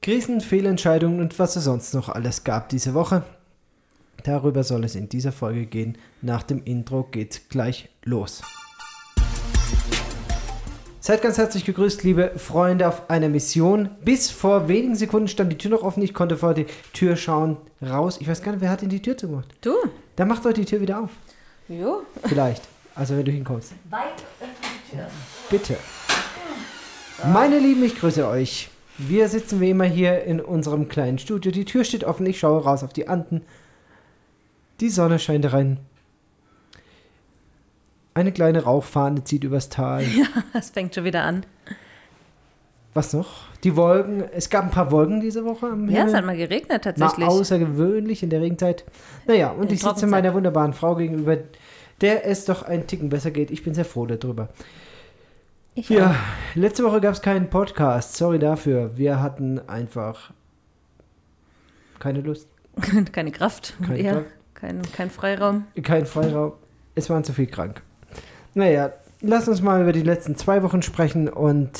Krisen, Fehlentscheidungen und was es sonst noch alles gab diese Woche. Darüber soll es in dieser Folge gehen. Nach dem Intro geht's gleich los. Seid ganz herzlich gegrüßt, liebe Freunde auf einer Mission. Bis vor wenigen Sekunden stand die Tür noch offen. Ich konnte vor die Tür schauen, raus. Ich weiß gar nicht, wer hat denn die Tür zugemacht? Du? Dann macht euch die Tür wieder auf. Jo. Vielleicht. Also wenn du hinkommst. Weit öffne die Tür. Bitte. Meine Lieben, ich grüße euch. Wir sitzen wie immer hier in unserem kleinen Studio. Die Tür steht offen. Ich schaue raus auf die Anden. Die Sonne scheint rein. Eine kleine Rauchfahne zieht übers Tal. Es fängt schon wieder an. Was noch? Die Wolken. Es gab ein paar Wolken diese Woche am Ja, es Himmel. hat mal geregnet Mal tatsächlich. außergewöhnlich in der Regenzeit. Naja, und In ich sitze meiner wunderbaren Frau gegenüber, der es doch einen Ticken besser geht. Ich bin sehr froh darüber. Ich Ja, letzte Woche gab es keinen Podcast. Sorry dafür. Wir hatten einfach keine Lust, auch. Keine Kraft. Keine ja, Kraft. Kein, kein Freiraum. keinen Freiraum. Es waren zu viel krank. Naja, lass uns mal über die letzten zwei Wochen sprechen und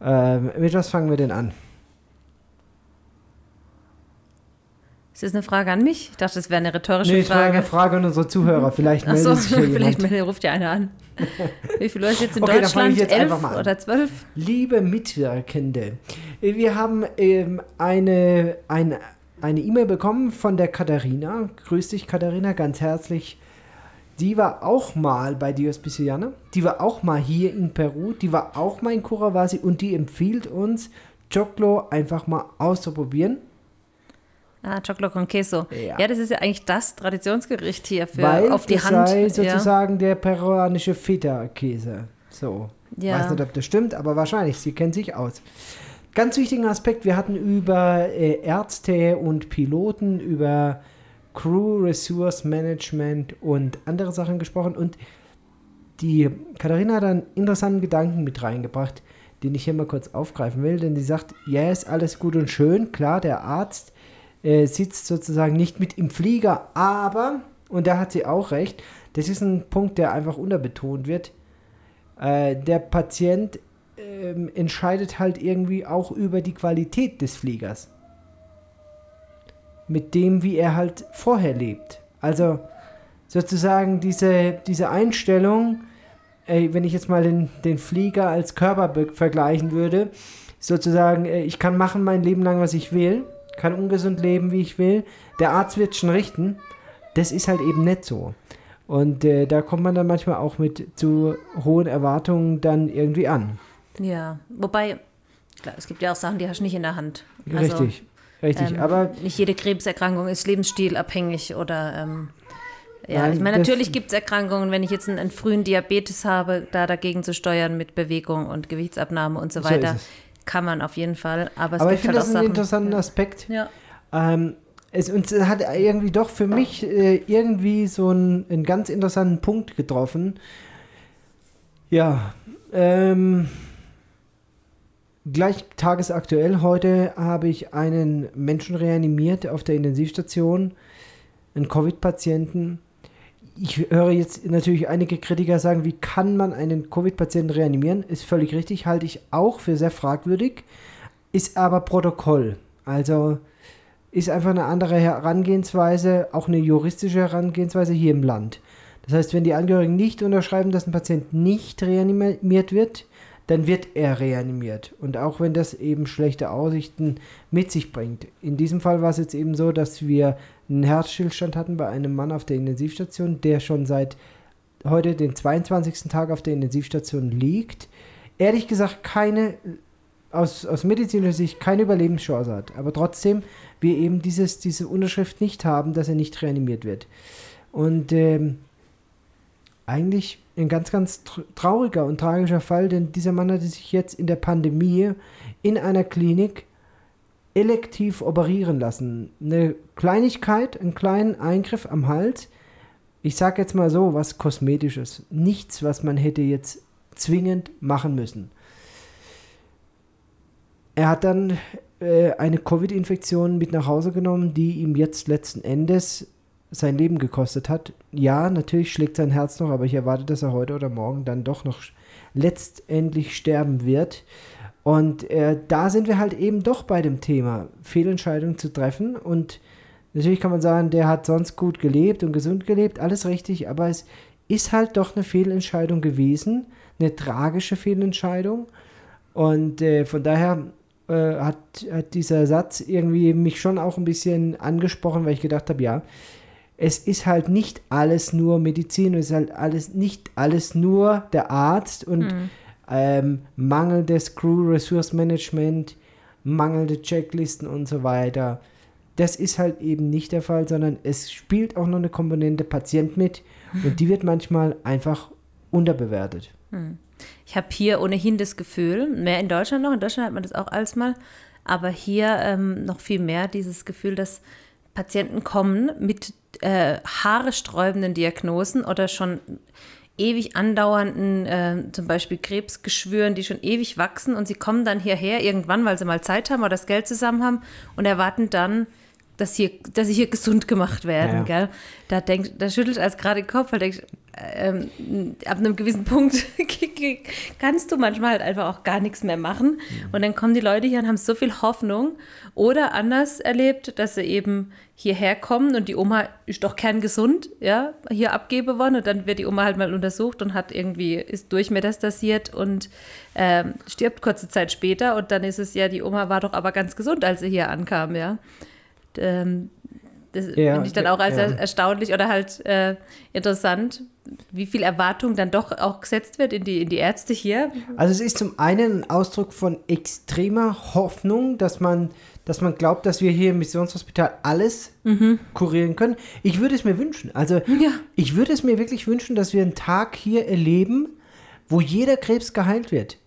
ähm, mit was fangen wir denn an? Ist das eine Frage an mich? Ich dachte, das wäre eine rhetorische Nee, es war eine Frage. Frage an unsere Zuhörer. Vielleicht meldet Achso, sich vielleicht meldet- ruft ja einer an. Wie viele Leute jetzt in Okay, ich Deutschland? jetzt Elf oder zwölf? Liebe Mitwirkende, wir haben ähm, eine eine eine E-Mail bekommen von der Katharina. Grüß dich, Katharina, ganz herzlich. Die war auch mal bei Dios Pisciana. Die war auch mal hier in Peru. Die war auch mal in Curavasi und die empfiehlt uns, Choclo einfach mal auszuprobieren. Ah, Choclo con Queso. Ja. Ja. das ist ja eigentlich das Traditionsgericht hier für weil auf die das Hand. sei ja. sozusagen der peruanische Feta-Käse. So. Ja. Weiß nicht, ob das stimmt, aber wahrscheinlich. Sie kennt sich aus. Ganz wichtigen Aspekt, wir hatten über äh, Ärzte und Piloten, über Crew Resource Management und andere Sachen gesprochen und die Katharina hat einen interessanten Gedanken mit reingebracht, den ich hier mal kurz aufgreifen will, denn sie sagt, ja, ist alles gut und schön, klar, der Arzt äh, sitzt sozusagen nicht mit im Flieger, aber, und da hat sie auch recht, das ist ein Punkt, der einfach unterbetont wird, äh, der Patient ähm, entscheidet halt irgendwie auch über die Qualität des Fliegers. Mit dem, wie er halt vorher lebt. Also sozusagen diese, diese Einstellung, ey, wenn ich jetzt mal den, den Flieger als Körper vergleichen würde, sozusagen, äh, ich kann machen mein Leben lang, was ich will, kann ungesund leben, wie ich will, der Arzt wird schon richten, das ist halt eben nicht so. Und äh, da kommt man dann manchmal auch mit zu hohen Erwartungen dann irgendwie an. Ja, wobei, klar, es gibt ja auch Sachen, die hast du nicht in der Hand. Also, richtig, richtig. ähm, Aber nicht jede Krebserkrankung ist lebensstilabhängig oder ähm, ja, Nein, ich meine, natürlich gibt es Erkrankungen, wenn ich jetzt einen, einen frühen Diabetes habe, da dagegen zu steuern mit Bewegung und Gewichtsabnahme und so So weiter, es. Kann man auf jeden Fall. Aber es aber ich finde halt das einen interessanten Aspekt. Ja. Ähm, es, und es hat irgendwie doch für mich äh, irgendwie so einen, einen ganz interessanten Punkt getroffen. Ja, ähm, gleich tagesaktuell heute habe ich einen Menschen reanimiert auf der Intensivstation, einen Covid-Patienten. Ich höre jetzt natürlich einige Kritiker sagen, wie kann man einen Covid-Patienten reanimieren? Ist völlig richtig, halte ich auch für sehr fragwürdig, ist aber Protokoll. Also ist einfach eine andere Herangehensweise, auch eine juristische Herangehensweise hier im Land. Das heißt, wenn die Angehörigen nicht unterschreiben, dass ein Patient nicht reanimiert wird, dann wird er reanimiert. Und auch wenn das eben schlechte Aussichten mit sich bringt. In diesem Fall war es jetzt eben so, dass wir einen Herzstillstand hatten bei einem Mann auf der Intensivstation, der schon seit heute den 22. Tag auf der Intensivstation liegt. Ehrlich gesagt, keine, aus, aus medizinischer Sicht keine Überlebenschance hat. Aber trotzdem wir eben dieses, diese Unterschrift nicht haben, dass er nicht reanimiert wird. Und ähm, eigentlich ein ganz, ganz tr- trauriger und tragischer Fall, denn dieser Mann hatte sich jetzt in der Pandemie in einer Klinik elektiv operieren lassen. Eine Kleinigkeit, einen kleinen Eingriff am Hals. Ich sage jetzt mal so, was Kosmetisches. Nichts, was man hätte jetzt zwingend machen müssen. Er hat dann äh, eine Covid-Infektion mit nach Hause genommen, die ihm jetzt letzten Endes sein Leben gekostet hat. Ja, natürlich schlägt sein Herz noch, aber ich erwarte, dass er heute oder morgen dann doch noch letztendlich sterben wird. Und äh, da sind wir halt eben doch bei dem Thema, Fehlentscheidungen zu treffen. Und natürlich kann man sagen, der hat sonst gut gelebt und gesund gelebt, alles richtig, aber es ist halt doch eine Fehlentscheidung gewesen, eine tragische Fehlentscheidung. Und äh, von daher äh, hat, hat dieser Satz irgendwie mich schon auch ein bisschen angesprochen, weil ich gedacht habe, ja, es ist halt nicht alles nur Medizin, es ist halt alles nicht alles nur der Arzt und mhm ähm, mangelndes Crew Resource Management, mangelnde Checklisten und so weiter. Das ist halt eben nicht der Fall, sondern es spielt auch noch eine Komponente Patient mit und die wird manchmal einfach unterbewertet. Hm. Ich habe hier ohnehin das Gefühl, mehr in Deutschland noch, in Deutschland hat man das auch alles mal, aber hier ähm, noch viel mehr dieses Gefühl, dass Patienten kommen mit äh, haaresträubenden Diagnosen oder schon ewig andauernden, äh, zum Beispiel Krebsgeschwüren, die schon ewig wachsen und sie kommen dann hierher irgendwann, weil sie mal Zeit haben oder das Geld zusammen haben und erwarten dann, dass, hier, dass sie hier gesund gemacht werden. Ja, Gell? Da, denkt, da schüttelt als gerade den Kopf, weil denkt, ähm, ab einem gewissen Punkt kannst du manchmal halt einfach auch gar nichts mehr machen. Und dann kommen die Leute hier und haben so viel Hoffnung. Oder anders erlebt, dass sie eben hierher kommen und die Oma ist doch kerngesund, ja, hier abgebe worden und dann wird die Oma halt mal untersucht und hat irgendwie, ist durchmetastasiert und ähm, stirbt kurze Zeit später und dann ist es ja, die Oma war doch aber ganz gesund, als sie hier ankam, ja. Ähm, das ja, finde ich dann auch als ja. erstaunlich oder halt äh, interessant, wie viel Erwartung dann doch auch gesetzt wird in die, in die Ärzte hier. Also es ist zum einen ein Ausdruck von extremer Hoffnung, dass man, dass man glaubt, dass wir hier im Missionshospital alles mhm. kurieren können. Ich würde es mir wünschen. Also ja. ich würde es mir wirklich wünschen, dass wir einen Tag hier erleben, wo jeder Krebs geheilt wird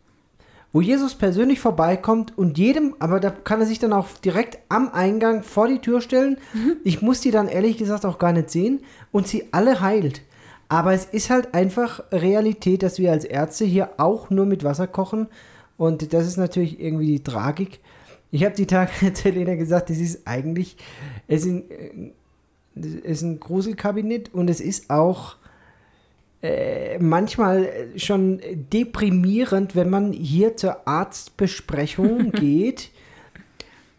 wo Jesus persönlich vorbeikommt und jedem, aber da kann er sich dann auch direkt am Eingang vor die Tür stellen. Mhm. Ich muss die dann ehrlich gesagt auch gar nicht sehen und sie alle heilt. Aber es ist halt einfach Realität, dass wir als Ärzte hier auch nur mit Wasser kochen und das ist natürlich irgendwie die Tragik. Ich habe die Tage zu Helena gesagt, das ist eigentlich, es ist ein, es ist ein Gruselkabinett und es ist auch äh, manchmal schon deprimierend, wenn man hier zur Arztbesprechung geht.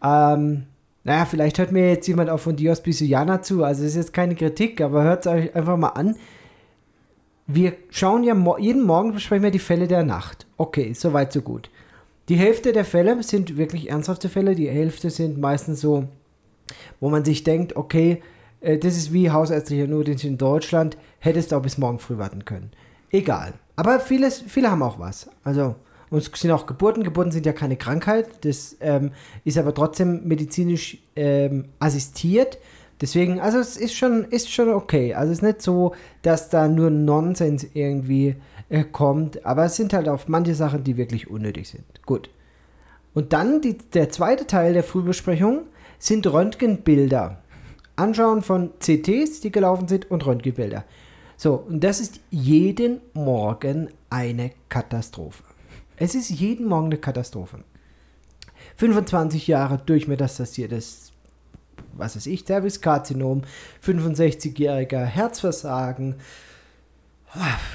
Ähm, naja, vielleicht hört mir jetzt jemand auch von Dios Bisuiana zu. Also es ist jetzt keine Kritik, aber hört es euch einfach mal an. Wir schauen ja mo jeden Morgen besprechen wir die Fälle der Nacht. Okay, soweit so gut. Die Hälfte der Fälle sind wirklich ernsthafte Fälle. Die Hälfte sind meistens so, wo man sich denkt, okay, äh, das ist wie hausärztlicher Notdienst in Deutschland, hättest du auch bis morgen früh warten können. Egal. Aber vieles, viele haben auch was. Also, und es sind auch Geburten. Geburten sind ja keine Krankheit. Das ähm, ist aber trotzdem medizinisch ähm, assistiert. Deswegen, also es ist schon, ist schon okay. Also es ist nicht so, dass da nur Nonsens irgendwie äh, kommt. Aber es sind halt auch manche Sachen, die wirklich unnötig sind. Gut. Und dann die, der zweite Teil der Frühbesprechung sind Röntgenbilder. Anschauen von CTs, die gelaufen sind und Röntgenbilder. So, und das ist jeden Morgen eine Katastrophe. Es ist jeden Morgen eine Katastrophe. 25 Jahre durchmetastasiertes, was weiß ich, Cervixkarzinom, 65-jähriger Herzversagen,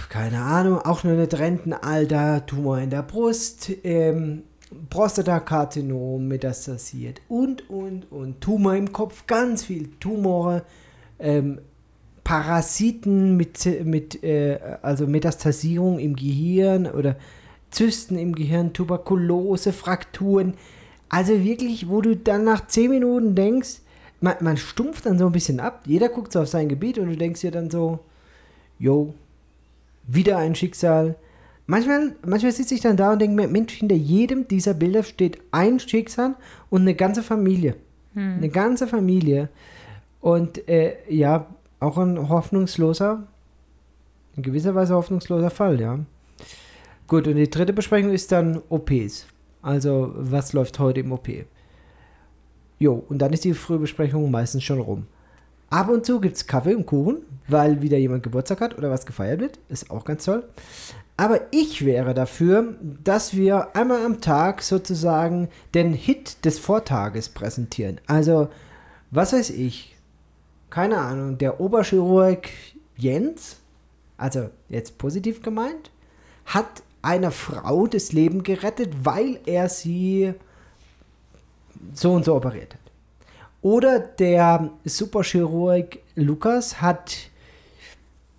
keine Ahnung, auch nur ein Rentenalter, Tumor in der Brust, ähm, Prostatakarzinom metastasiert und, und, und. Tumor im Kopf, ganz viel Tumore, ähm, Parasiten mit, mit äh, also Metastasierung im Gehirn oder Zysten im Gehirn, Tuberkulose, Frakturen. Also wirklich, wo du dann nach 10 Minuten denkst, man, man stumpft dann so ein bisschen ab. Jeder guckt so auf sein Gebiet und du denkst dir dann so, yo, wieder ein Schicksal, Manchmal, manchmal sitze ich dann da und denke mir, Mensch, hinter jedem dieser Bilder steht ein Schicksal und eine ganze Familie. Hm. Eine ganze Familie. Und äh, ja, auch ein hoffnungsloser, in gewisser Weise hoffnungsloser Fall, ja. Gut, und die dritte Besprechung ist dann OPs. Also, was läuft heute im OP? Jo, und dann ist die Frühbesprechung meistens schon rum. Ab und zu gibt es Kaffee und Kuchen, weil wieder jemand Geburtstag hat oder was gefeiert wird. Ist auch ganz toll. Aber ich wäre dafür, dass wir einmal am Tag sozusagen den Hit des Vortages präsentieren. Also, was weiß ich? keine Ahnung, der Oberchirurg Jens, also jetzt positiv gemeint, hat einer Frau das Leben gerettet, weil er sie so und so operiert hat. Oder der Superchirurg Lukas hat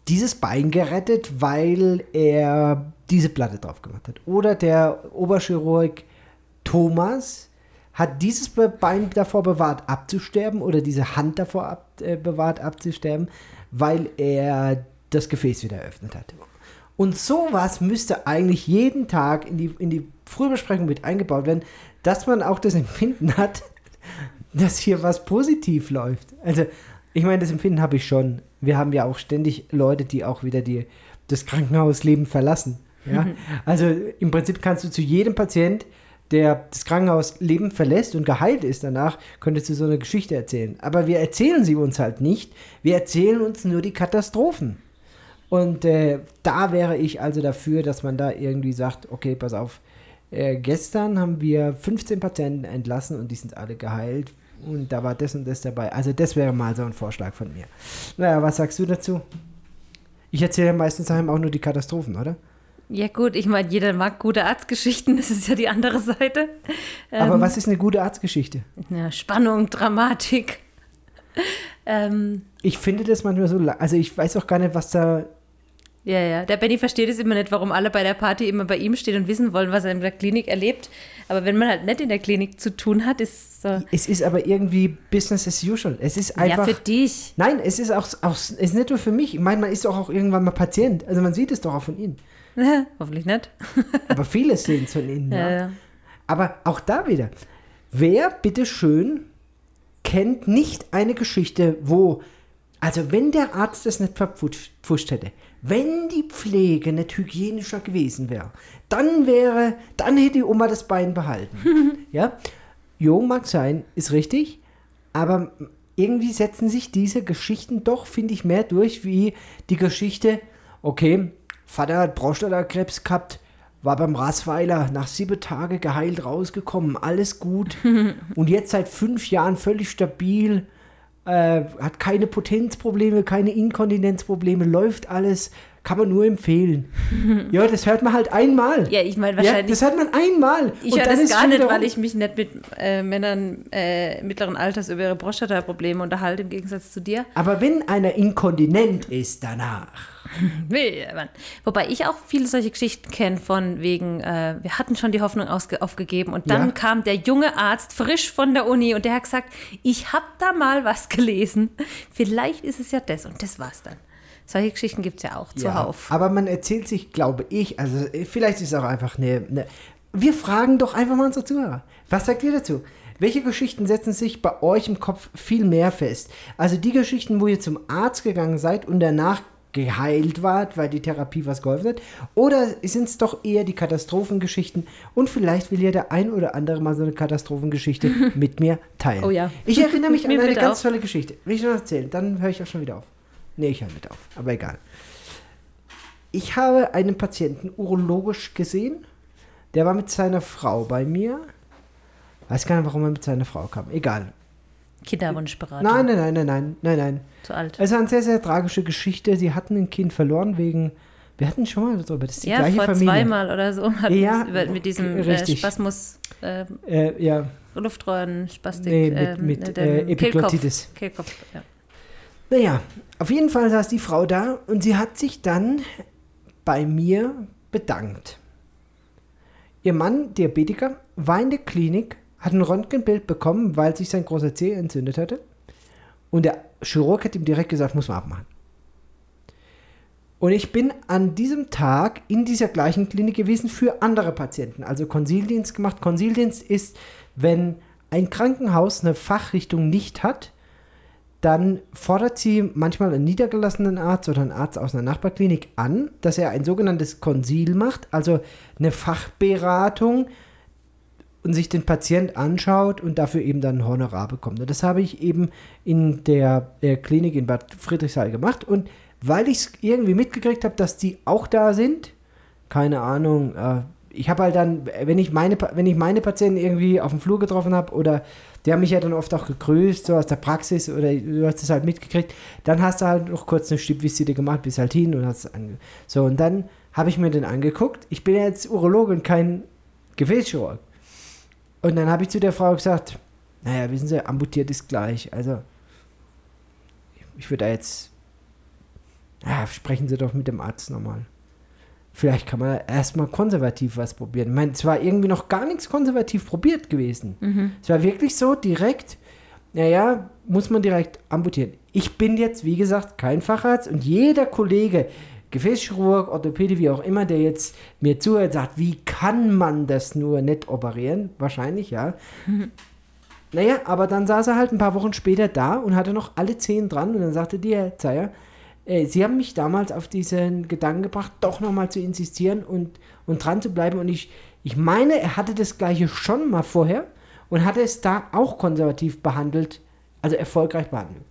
dieses Bein gerettet, weil er diese Platte drauf gemacht hat. Oder der Oberchirurg Thomas hat dieses Bein davor bewahrt abzusterben oder diese Hand davor ab, äh, bewahrt abzusterben, weil er das Gefäß wieder eröffnet hat. Und sowas müsste eigentlich jeden Tag in die, in die Frühbesprechung mit eingebaut werden, dass man auch das Empfinden hat, dass hier was positiv läuft. Also, ich meine, das Empfinden habe ich schon. Wir haben ja auch ständig Leute, die auch wieder die, das Krankenhausleben verlassen. Ja? Mhm. Also im Prinzip kannst du zu jedem Patient, der das Krankenhausleben verlässt und geheilt ist danach, könntest du so eine Geschichte erzählen. Aber wir erzählen sie uns halt nicht. Wir erzählen uns nur die Katastrophen. Und äh, da wäre ich also dafür, dass man da irgendwie sagt, okay, pass auf, äh, gestern haben wir 15 Patienten entlassen und die sind alle geheilt. Und da war das und das dabei. Also das wäre mal so ein Vorschlag von mir. Naja, was sagst du dazu? Ich erzähle meistens auch nur die Katastrophen, oder? Ja gut, ich meine, jeder mag gute Arztgeschichten, das ist ja die andere Seite. Aber ähm, was ist eine gute Arztgeschichte? Ja, Spannung, Dramatik. ähm, ich finde das manchmal so, also ich weiß auch gar nicht, was da ja, ja. Der Benny versteht es immer nicht, warum alle bei der Party immer bei ihm stehen und wissen wollen, was er in der Klinik erlebt. Aber wenn man halt nicht in der Klinik zu tun hat, ist so. Es ist aber irgendwie Business as usual. Es ist einfach. Ja, für dich. Nein, es ist auch, auch es ist nicht nur für mich. Ich meine, man ist doch auch irgendwann mal Patient. Also man sieht es doch auch von ihnen. Ja, hoffentlich nicht. aber viele sehen es von ihnen. Ja, ja. Aber auch da wieder. Wer bitteschön kennt nicht eine Geschichte, wo, also wenn der Arzt das nicht verpfuscht hätte, wenn die Pflege nicht hygienischer gewesen wäre, dann wäre, dann hätte die Oma das Bein behalten. ja, jo, mag sein, ist richtig, aber irgendwie setzen sich diese Geschichten doch, finde ich, mehr durch wie die Geschichte, okay, Vater hat Prostatakrebs gehabt, war beim Rasweiler nach sieben Tagen geheilt rausgekommen, alles gut. und jetzt seit fünf Jahren völlig stabil, äh, hat keine Potenzprobleme, keine Inkontinenzprobleme, läuft alles, kann man nur empfehlen. ja, das hört man halt einmal. Ja, ich meine wahrscheinlich. Ja, das hört man einmal. Ich höre das gar nicht, weil ich mich nicht mit äh, Männern äh, mittleren Alters über ihre Prostata-Probleme unterhalte, im Gegensatz zu dir. Aber wenn einer inkontinent ist danach. Wobei ich auch viele solche Geschichten kenne von wegen, äh, wir hatten schon die Hoffnung aufgegeben und dann ja. kam der junge Arzt frisch von der Uni und der hat gesagt, ich habe da mal was gelesen. Vielleicht ist es ja das und das war's dann. Solche Geschichten gibt es ja auch zuhauf. Ja, aber man erzählt sich, glaube ich, also vielleicht ist es auch einfach eine, eine. Wir fragen doch einfach mal unsere Zuhörer. Was sagt ihr dazu? Welche Geschichten setzen sich bei euch im Kopf viel mehr fest? Also die Geschichten, wo ihr zum Arzt gegangen seid und danach geheilt wart, weil die Therapie was geholfen hat? Oder sind es doch eher die Katastrophengeschichten? Und vielleicht will ja der ein oder andere mal so eine Katastrophengeschichte mit mir teilen. Oh ja. Ich erinnere mich an eine ganz tolle Geschichte. Will ich noch erzählen? Dann höre ich auch schon wieder auf. Nee, ich höre mit auf. Aber egal. Ich habe einen Patienten urologisch gesehen. Der war mit seiner Frau bei mir. Weiß gar nicht, warum er mit seiner Frau kam. Egal. Kinderwunschberatung. Nein, nein, nein, nein, nein, nein, nein. Zu alt. Es war eine sehr, sehr tragische Geschichte. Sie hatten ein Kind verloren wegen. Wir hatten schon mal darüber. Das ist die ja, gleiche vor Familie. zweimal oder so. Ja, über, mit diesem äh, Spasmus. Äh, äh, ja. Luftröhren, Spastik. Nee, mit, ähm, mit äh, Epiglottitis. Kehlkopf, Kehlkopf ja. Naja, auf jeden Fall saß die Frau da und sie hat sich dann bei mir bedankt. Ihr Mann, Diabetiker, war in der Klinik, hat ein Röntgenbild bekommen, weil sich sein großer Zeh entzündet hatte. Und der Chirurg hat ihm direkt gesagt, muss man abmachen. Und ich bin an diesem Tag in dieser gleichen Klinik gewesen für andere Patienten, also Konsildienst gemacht. Konsildienst ist, wenn ein Krankenhaus eine Fachrichtung nicht hat, dann fordert sie manchmal einen niedergelassenen Arzt oder einen Arzt aus einer Nachbarklinik an, dass er ein sogenanntes Konsil macht, also eine Fachberatung und sich den Patient anschaut und dafür eben dann ein Honorar bekommt. Und das habe ich eben in der, der Klinik in Bad Friedrichsthal gemacht und weil ich es irgendwie mitgekriegt habe, dass die auch da sind, keine Ahnung, äh, ich habe halt dann, wenn ich meine, wenn ich meine Patienten irgendwie auf dem Flur getroffen habe oder die haben mich ja dann oft auch gegrüßt, so aus der Praxis oder du hast es halt mitgekriegt, dann hast du halt noch kurz eine Stippvisite gemacht, bist halt hin und hast so und dann habe ich mir den angeguckt. Ich bin ja jetzt Urologe und kein Gefäßchirurg. Und dann habe ich zu der Frau gesagt, naja, wissen Sie, amputiert ist gleich. Also ich würde da jetzt, ja, sprechen Sie doch mit dem Arzt nochmal vielleicht kann man erstmal konservativ was probieren. Ich meine, es war irgendwie noch gar nichts konservativ probiert gewesen. Mhm. Es war wirklich so direkt, naja, muss man direkt amputieren. Ich bin jetzt, wie gesagt, kein Facharzt und jeder Kollege, Gefäßchirurg, Orthopäde, wie auch immer, der jetzt mir zuhört, sagt, wie kann man das nur nicht operieren? Wahrscheinlich, ja. Naja, aber dann saß er halt ein paar Wochen später da und hatte noch alle Zehen dran und dann sagte die Herr Zeier, äh, sie haben mich damals auf diesen Gedanken gebracht, doch nochmal zu insistieren und, und dran zu bleiben. Und ich, ich meine, er hatte das gleiche schon mal vorher und hatte es da auch konservativ behandelt, also erfolgreich behandelt.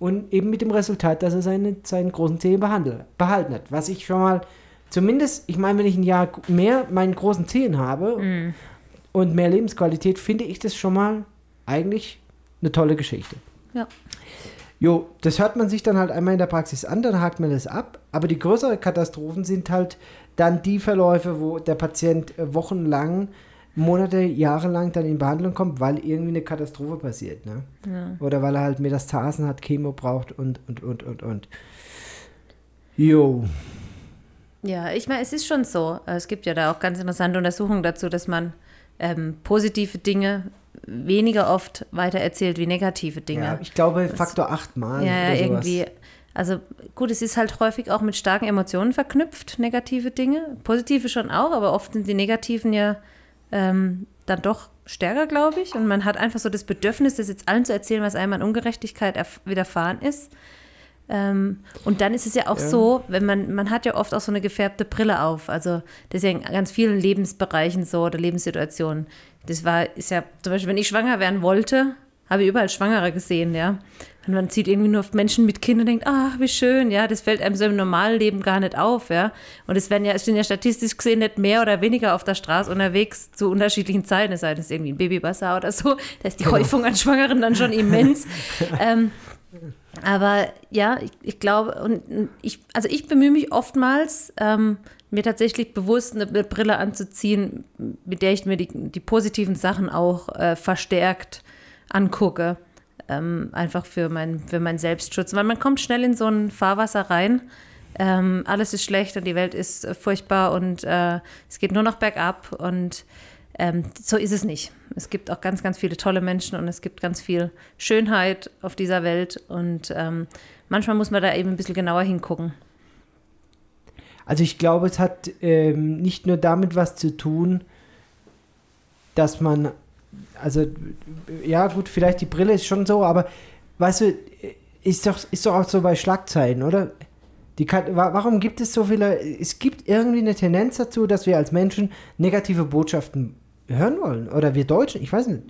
Und eben mit dem Resultat, dass er seine, seinen großen Zehen behandelt, behalten hat. Was ich schon mal, zumindest, ich meine, wenn ich ein Jahr mehr meinen großen Zehen habe mm. und mehr Lebensqualität, finde ich das schon mal eigentlich eine tolle Geschichte. Ja. Jo, das hört man sich dann halt einmal in der Praxis an, dann hakt man das ab. Aber die größeren Katastrophen sind halt dann die Verläufe, wo der Patient wochenlang, Monate, Jahre lang dann in Behandlung kommt, weil irgendwie eine Katastrophe passiert. Ne? Ja. Oder weil er halt Metastasen hat, Chemo braucht und, und, und, und, und. Jo. Ja, ich meine, es ist schon so. Es gibt ja da auch ganz interessante Untersuchungen dazu, dass man ähm, positive Dinge weniger oft weiter erzählt wie negative Dinge. Ja, ich glaube Faktor achtmal. Ja, ja irgendwie. Also gut, es ist halt häufig auch mit starken Emotionen verknüpft, negative Dinge. Positive schon auch, aber oft sind die negativen ja ähm, dann doch stärker, glaube ich. Und man hat einfach so das Bedürfnis, das jetzt allen zu erzählen, was einem an Ungerechtigkeit widerfahren ist. Ähm, und dann ist es ja auch ja. so, wenn man, man hat ja oft auch so eine gefärbte Brille auf. Also das ist ja in ganz vielen Lebensbereichen so oder Lebenssituationen. Das war, ist ja, zum Beispiel, wenn ich schwanger werden wollte, habe ich überall Schwangere gesehen, ja. Und man zieht irgendwie nur auf Menschen mit Kindern und denkt, ach, wie schön, ja, das fällt einem so im normalen Leben gar nicht auf, ja. Und es werden ja, es sind ja statistisch gesehen nicht mehr oder weniger auf der Straße unterwegs zu unterschiedlichen Zeiten, es sei denn, es ist irgendwie ein Babybasser oder so, da ist die genau. Häufung an Schwangeren dann schon immens. ähm, aber ja, ich, ich, glaube, und ich, also ich bemühe mich oftmals, ähm, mir tatsächlich bewusst eine, eine, Brille anzuziehen, mit der ich mir die, die positiven Sachen auch äh, verstärkt angucke. Ähm, einfach für, mein, für meinen Selbstschutz. Weil man kommt schnell in so ein Fahrwasser rein. Ähm, alles ist schlecht und die Welt ist äh, furchtbar und äh, es geht nur noch bergab. Und ähm, so ist es nicht. Es gibt auch ganz, ganz viele tolle Menschen und es gibt ganz viel Schönheit auf dieser Welt. Und ähm, manchmal muss man da eben ein bisschen genauer hingucken. Also ich glaube, es hat ähm, nicht nur damit was zu tun, dass man, also ja gut, vielleicht die Brille ist schon so, aber weißt du, ist doch, ist doch auch so bei Schlagzeilen, oder? Die kann, warum gibt es so viele, es gibt irgendwie eine Tendenz dazu, dass wir als Menschen negative Botschaften hören wollen. Oder wir Deutschen, ich weiß nicht.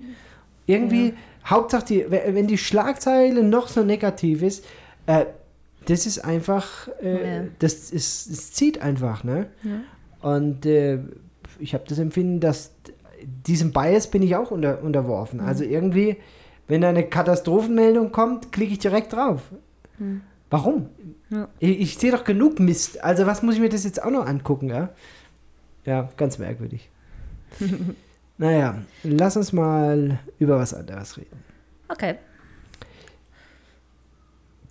Irgendwie, ja. Hauptsache, die, wenn die Schlagzeile noch so negativ ist, äh, das ist einfach, äh, ja. das, ist, das zieht einfach, ne? Ja. Und äh, ich habe das Empfinden, dass diesem Bias bin ich auch unter, unterworfen. Mhm. Also irgendwie, wenn da eine Katastrophenmeldung kommt, klicke ich direkt drauf. Mhm. Warum? Ja. Ich, ich sehe doch genug Mist. Also was muss ich mir das jetzt auch noch angucken, ja? Ja, ganz merkwürdig. Naja, lass uns mal über was anderes reden. Okay.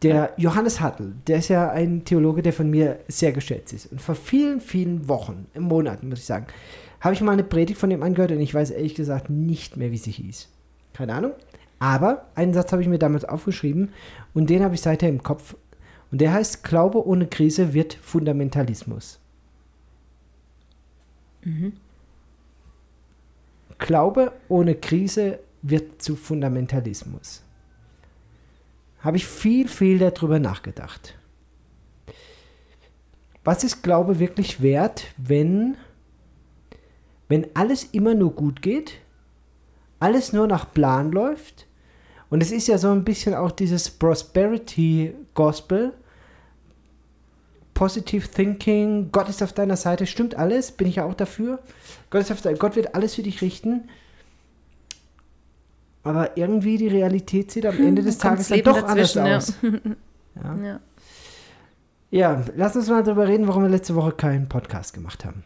Der Johannes Hartl, der ist ja ein Theologe, der von mir sehr geschätzt ist. Und vor vielen, vielen Wochen, Monaten muss ich sagen, habe ich mal eine Predigt von ihm angehört und ich weiß ehrlich gesagt nicht mehr, wie sie hieß. Keine Ahnung. Aber einen Satz habe ich mir damals aufgeschrieben und den habe ich seither im Kopf. Und der heißt, Glaube ohne Krise wird Fundamentalismus. Mhm. Glaube ohne Krise wird zu Fundamentalismus. Habe ich viel, viel darüber nachgedacht. Was ist Glaube wirklich wert, wenn, wenn alles immer nur gut geht, alles nur nach Plan läuft? Und es ist ja so ein bisschen auch dieses Prosperity Gospel. Positive Thinking, Gott ist auf deiner Seite, stimmt alles, bin ich ja auch dafür. Gott, ist auf de Gott wird alles für dich richten. Aber irgendwie die Realität sieht am Ende des Tages dann doch anders ja. aus. Ja. Ja. Ja, lass uns mal darüber reden, warum wir letzte Woche keinen Podcast gemacht haben.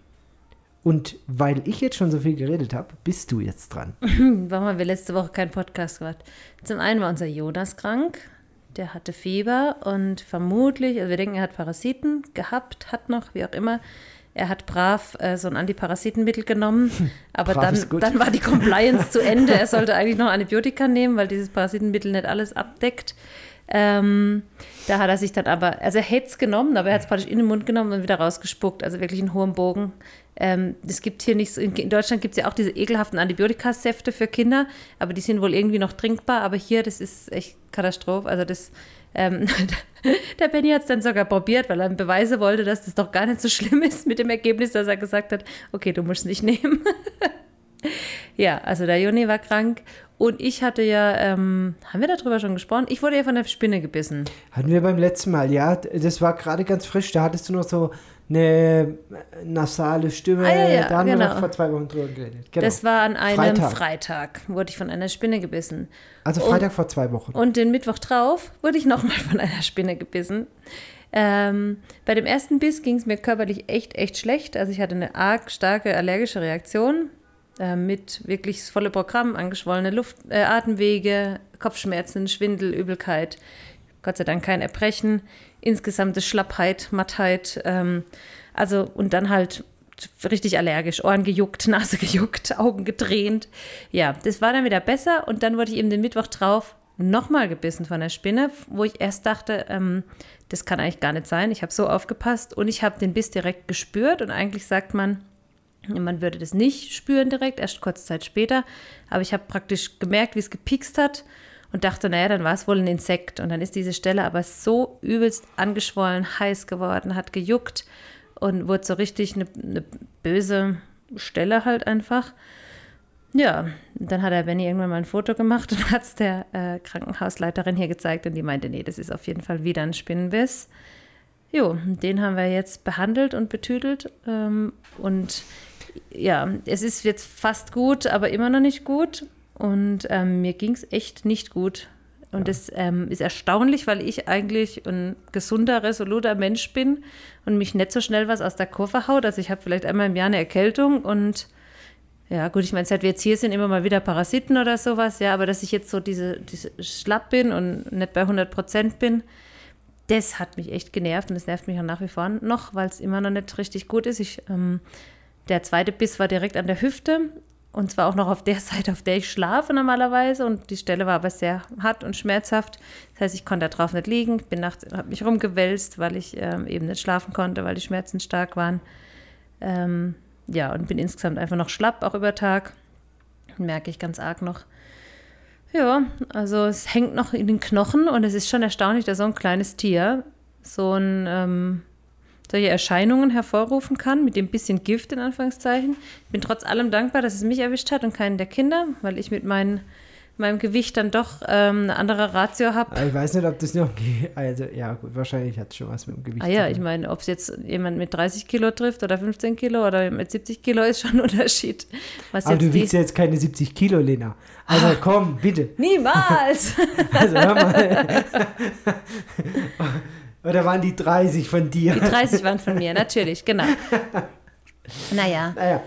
Und weil ich jetzt schon so viel geredet habe, bist du jetzt dran. Warum haben wir letzte Woche keinen Podcast gemacht? Zum einen war unser Jonas krank. Der hatte Fieber und vermutlich, also wir denken, er hat Parasiten gehabt, hat noch, wie auch immer. Er hat brav äh, so ein Antiparasitenmittel genommen, aber dann, dann war die Compliance zu Ende. Er sollte eigentlich noch Antibiotika nehmen, weil dieses Parasitenmittel nicht alles abdeckt. Ähm, da hat er sich dann aber, also er hätte es genommen, aber er hat es praktisch in den Mund genommen und wieder rausgespuckt, also wirklich in hohem Bogen. Ähm, es gibt hier nicht so, in, Deutschland gibt es ja auch diese ekelhaften Antibiotikasäfte für Kinder, aber die sind wohl irgendwie noch trinkbar, aber hier, das ist echt Katastrophe. Also das, ähm, der Benny hat es dann sogar probiert, weil er Beweise wollte, dass das doch gar nicht so schlimm ist mit dem Ergebnis, dass er gesagt hat, okay, du musst es nicht nehmen. ja, also der Joni war krank und ich hatte ja, ähm, haben wir darüber schon gesprochen? Ich wurde ja von der Spinne gebissen. Hatten wir beim letzten Mal, ja. Das war gerade ganz frisch. Da hattest du noch so eine nasale Stimme. Ah, ja, ja, da haben wir genau. noch vor zwei Wochen drüber geredet. Genau. Das war an einem Freitag. Freitag. wurde ich von einer Spinne gebissen. also Freitag vor zwei Wochen. Und den Mittwoch drauf wurde ich nochmal von einer Spinne gebissen. Ähm, bei dem ersten Biss ging es mir körperlich echt, echt schlecht. Also ich hatte eine arg starke allergische Reaktion äh, mit wirklich das volle Programm, angeschwollene Luft, äh, Atemwege, Kopfschmerzen, Schwindel, Übelkeit. Gott sei Dank kein Erbrechen, insgesamte Schlappheit, Mattheit. Ähm, also und dann halt richtig allergisch, Ohren gejuckt, Nase gejuckt, Augen getränt. Ja, das war dann wieder besser und dann wurde ich eben den Mittwoch drauf nochmal gebissen von der Spinne, wo ich erst dachte, ähm, das kann eigentlich gar nicht sein. Ich habe so aufgepasst und ich habe den Biss direkt gespürt und eigentlich sagt man, man würde das nicht spüren direkt, erst kurze Zeit später, aber ich habe praktisch gemerkt, wie es gepikst hat und dachte, naja, dann war es wohl ein Insekt und dann ist diese Stelle aber so übelst angeschwollen, heiß geworden, hat gejuckt und wurde so richtig eine, eine böse Stelle halt einfach. Ja, dann hat der Benny irgendwann mal ein Foto gemacht und hat es der äh, Krankenhausleiterin hier gezeigt und die meinte, nee, das ist auf jeden Fall wieder ein Spinnenbiss. Jo, den haben wir jetzt behandelt und betüdelt ähm, und ja, es ist jetzt fast gut, aber immer noch nicht gut und ähm, mir ging es echt nicht gut. Und das ähm, ist erstaunlich, weil ich eigentlich ein gesunder, resoluter Mensch bin und mich nicht so schnell was aus der Kurve haut. Also ich habe vielleicht einmal im Jahr eine Erkältung und ja, gut, ich meine, seit wir jetzt hier sind, immer mal wieder Parasiten oder sowas, ja, aber dass ich jetzt so diese, diese schlapp bin und nicht bei 100 Prozent bin, das hat mich echt genervt und das nervt mich auch nach wie vor noch, weil es immer noch nicht richtig gut ist. Ich, ähm, der zweite Biss war direkt an der Hüfte und zwar auch noch auf der Seite, auf der ich schlafe normalerweise und die Stelle war aber sehr hart und schmerzhaft. Das heißt, ich konnte da drauf nicht liegen, bin nachts, habe mich rumgewälzt, weil ich ähm, eben nicht schlafen konnte, weil die Schmerzen stark waren. Ähm, ja, und bin insgesamt einfach noch schlapp, auch über Tag. Merke ich ganz arg noch. Ja, also es hängt noch in den Knochen und es ist schon erstaunlich, dass so ein kleines Tier so ein, ähm, solche Erscheinungen hervorrufen kann, mit dem bisschen Gift in Anführungszeichen. Ich bin trotz allem dankbar, dass es mich erwischt hat und keinen der Kinder, weil ich mit meinen, meinem Gewicht dann doch ähm, eine andere Ratio habe. Aber ich weiß nicht, ob das noch geht. Also, ja, gut, wahrscheinlich hat es schon was mit dem Gewicht Ah ja, zu ich tun. meine, ob es jetzt jemand mit 30 Kilo trifft oder 15 Kilo oder mit 70 Kilo ist schon ein Unterschied. Was Aber du wiegst ja jetzt keine 70 Kilo, Lena. Also komm, bitte. Niemals! Also hör mal. Oder waren die 30 von dir? Die 30 waren von mir, natürlich, genau. Naja, Naja,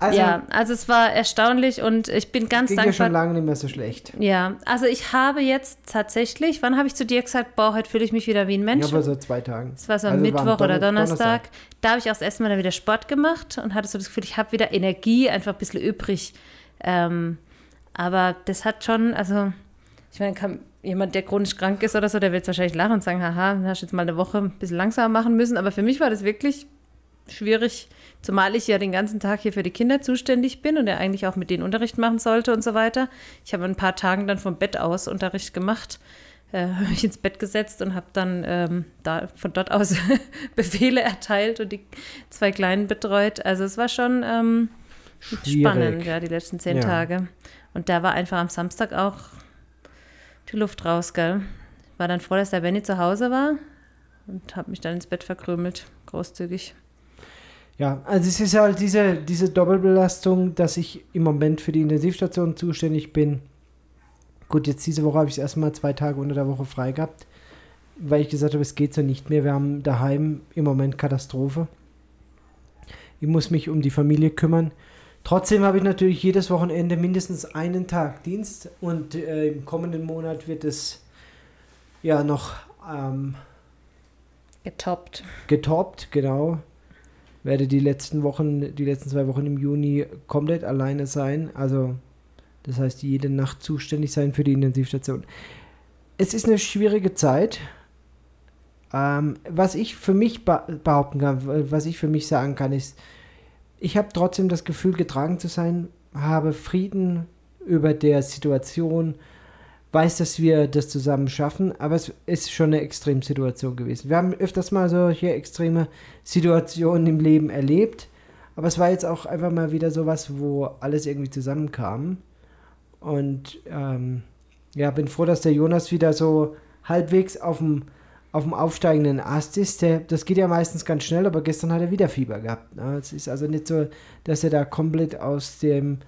also ja, also es war erstaunlich und ich bin ganz ging ja schon dankbar. lange nicht mehr so schlecht. Ja, also ich habe jetzt tatsächlich, wann habe ich zu dir gesagt, boah, heute fühle ich mich wieder wie ein Mensch? Ja, aber so zwei Tagen. Das war so am Also Mittwoch Donner- oder Donnerstag. Da habe ich auch das erste Mal dann wieder Sport gemacht und hatte so das Gefühl, ich habe wieder Energie, einfach ein bisschen übrig. Ähm, aber das hat schon, also, ich meine, kann jemand, der chronisch krank ist oder so, der wird wahrscheinlich lachen und sagen, haha, dann hast du jetzt mal eine Woche ein bisschen langsamer machen müssen. Aber für mich war das wirklich schwierig, zumal ich ja den ganzen Tag hier für die Kinder zuständig bin und ja eigentlich auch mit denen Unterricht machen sollte und so weiter. Ich habe ein paar Tagen dann vom Bett aus Unterricht gemacht, äh, habe mich ins Bett gesetzt und habe dann ähm, da von dort aus Befehle erteilt und die zwei Kleinen betreut. Also es war schon ähm, spannend, ja, die letzten zehn Ja. Tage. Und da war einfach am Samstag auch die Luft raus, gell? War dann froh, dass der Benny zu Hause war und habe mich dann ins Bett verkrümelt, großzügig. Ja, also es ist halt diese, diese Doppelbelastung, dass ich im Moment für die Intensivstation zuständig bin. Gut, jetzt diese Woche habe ich es erstmal zwei Tage unter der Woche frei gehabt, weil ich gesagt habe, es geht so nicht mehr. Wir haben daheim im Moment Katastrophe. Ich muss mich um die Familie kümmern. Trotzdem habe ich natürlich jedes Wochenende mindestens einen Tag Dienst und äh, im kommenden Monat wird es ja noch ähm, getoppt. Getoppt, genau. Werde die letzten Wochen, die letzten zwei Wochen im Juni komplett alleine sein. Also, das heißt, jede Nacht zuständig sein für die Intensivstation. Es ist eine schwierige Zeit. Ähm, was ich für mich behaupten kann, was ich für mich sagen kann, ist, ich habe trotzdem das Gefühl, getragen zu sein, habe Frieden über der Situation, weiß, dass wir das zusammen schaffen, aber es ist schon eine Extremsituation gewesen. Wir haben öfters mal solche extreme Situationen im Leben erlebt, aber es war jetzt auch einfach mal wieder sowas, wo alles irgendwie zusammenkam. Und ähm, ja, bin froh, dass der Jonas wieder so halbwegs auf dem auf dem aufsteigenden Ast ist, der, das geht ja meistens ganz schnell, aber gestern hat er wieder Fieber gehabt. Ne? Es ist also nicht so, dass er da komplett aus dem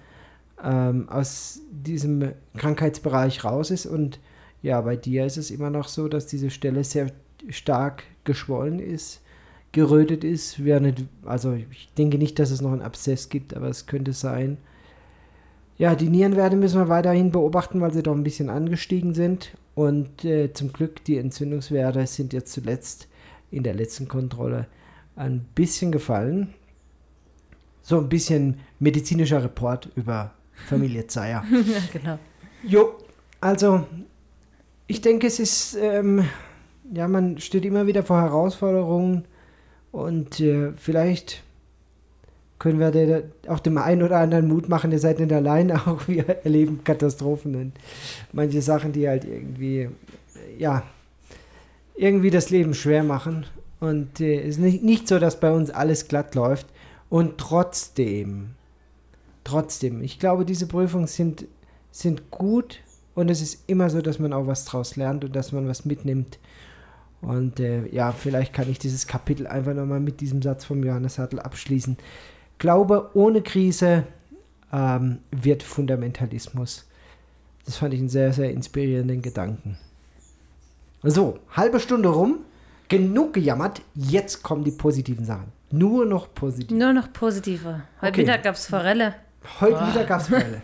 ähm, aus diesem Krankheitsbereich raus ist. Und ja, bei dir ist es immer noch so, dass diese Stelle sehr stark geschwollen ist, gerötet ist. Nicht, also ich denke nicht, dass es noch einen Abszess gibt, aber es könnte sein. Ja, die Nierenwerte müssen wir weiterhin beobachten, weil sie doch ein bisschen angestiegen sind. Und äh, zum Glück, die Entzündungswerte sind jetzt zuletzt in der letzten Kontrolle ein bisschen gefallen. So ein bisschen medizinischer Report über Familie Zeyer. ja, genau. Jo, also ich denke, es ist, ähm, ja, man steht immer wieder vor Herausforderungen und äh, vielleicht können wir auch dem einen oder anderen Mut machen, ihr seid nicht allein, auch wir erleben Katastrophen und manche Sachen, die halt irgendwie, ja, irgendwie das Leben schwer machen. Und es äh, ist nicht, nicht so, dass bei uns alles glatt läuft. Und trotzdem, trotzdem, ich glaube, diese Prüfungen sind, sind gut und es ist immer so, dass man auch was draus lernt und dass man was mitnimmt. Und äh, ja, vielleicht kann ich dieses Kapitel einfach nochmal mit diesem Satz vom Johannes Hartl abschließen. Glaube, ohne Krise ähm, wird Fundamentalismus. Das fand ich einen sehr, sehr inspirierenden Gedanken. So, halbe Stunde rum. Genug gejammert. Jetzt kommen die positiven Sachen. Nur noch positiv. Nur noch positive. Heute okay. Mittag gab es Forelle. Heute oh. Mittag gab es Forelle.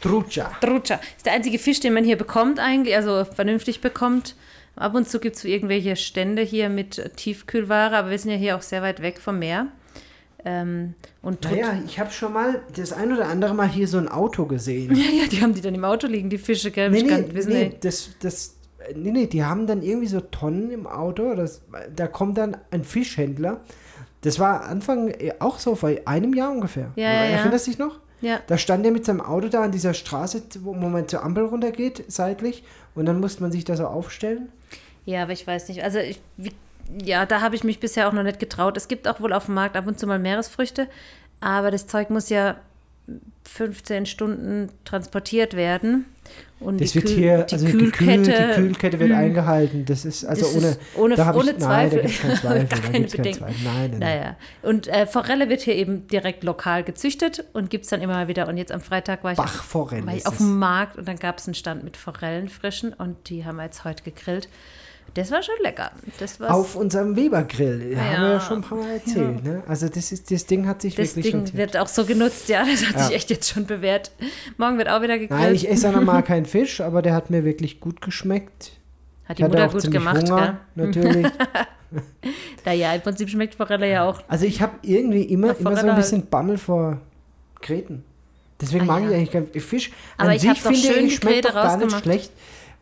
Trucha. Trucha. Ist der einzige Fisch, den man hier bekommt eigentlich, also vernünftig bekommt. Ab und zu gibt es irgendwelche Stände hier mit Tiefkühlware, aber wir sind ja hier auch sehr weit weg vom Meer. Ähm, und naja, ich habe schon mal das ein oder andere Mal hier so ein Auto gesehen. Ja, ja, die haben die dann im Auto liegen, die Fische, gell? Nee, nee, wissen, nee, das, das, nee, nee, die haben dann irgendwie so Tonnen im Auto. Das, da kommt dann ein Fischhändler. Das war Anfang äh, auch so vor einem Jahr ungefähr. Ja, ja, Erinnerst du dich noch? Ja. Da stand er mit seinem Auto da an dieser Straße, wo man zur Ampel runtergeht, seitlich. Und dann musste man sich da so aufstellen. Ja, aber ich weiß nicht. Also, ich, wie ja, da habe ich mich bisher auch noch nicht getraut. Es gibt auch wohl auf dem Markt ab und zu mal Meeresfrüchte, aber das Zeug muss ja 15 Stunden transportiert werden. Und das wird Kühl, hier, die also Kühlkette, die, Kühl, die Kühlkette wird mh. Hm. eingehalten. Das ist also das ohne, ist ohne, da ohne ich, Zweifel. Nein, da Zweifel. da keine Bedenken. Nein, nein, naja. Und äh, Forelle wird hier eben direkt lokal gezüchtet und gibt es dann immer wieder. Und jetzt am Freitag war ich, auf, war ich auf dem Markt und dann gab es einen Stand mit Forellen frischen und die haben wir jetzt heute gegrillt. Das war schon lecker. Das Auf unserem Weber-Grill, ja. haben wir ja schon ein paar Mal erzählt. Ja. Ne? Also das, ist, das Ding hat sich das wirklich Ding schon... wird auch so genutzt, ja. Das hat ja. sich echt jetzt schon bewährt. Morgen wird auch wieder gegrillt. Nein, ich esse normal keinen Fisch, aber der hat mir wirklich gut geschmeckt. Hat die Mutter gut gemacht, Hunger, gell? natürlich. naja, im Prinzip schmeckt Forelle ja auch. Also ich habe irgendwie immer, immer so ein bisschen Bammel vor Kreten. Deswegen ah, mag ja. ich eigentlich keinen Fisch. Aber An ich doch schön ich, schmeckt doch gar nicht schlecht.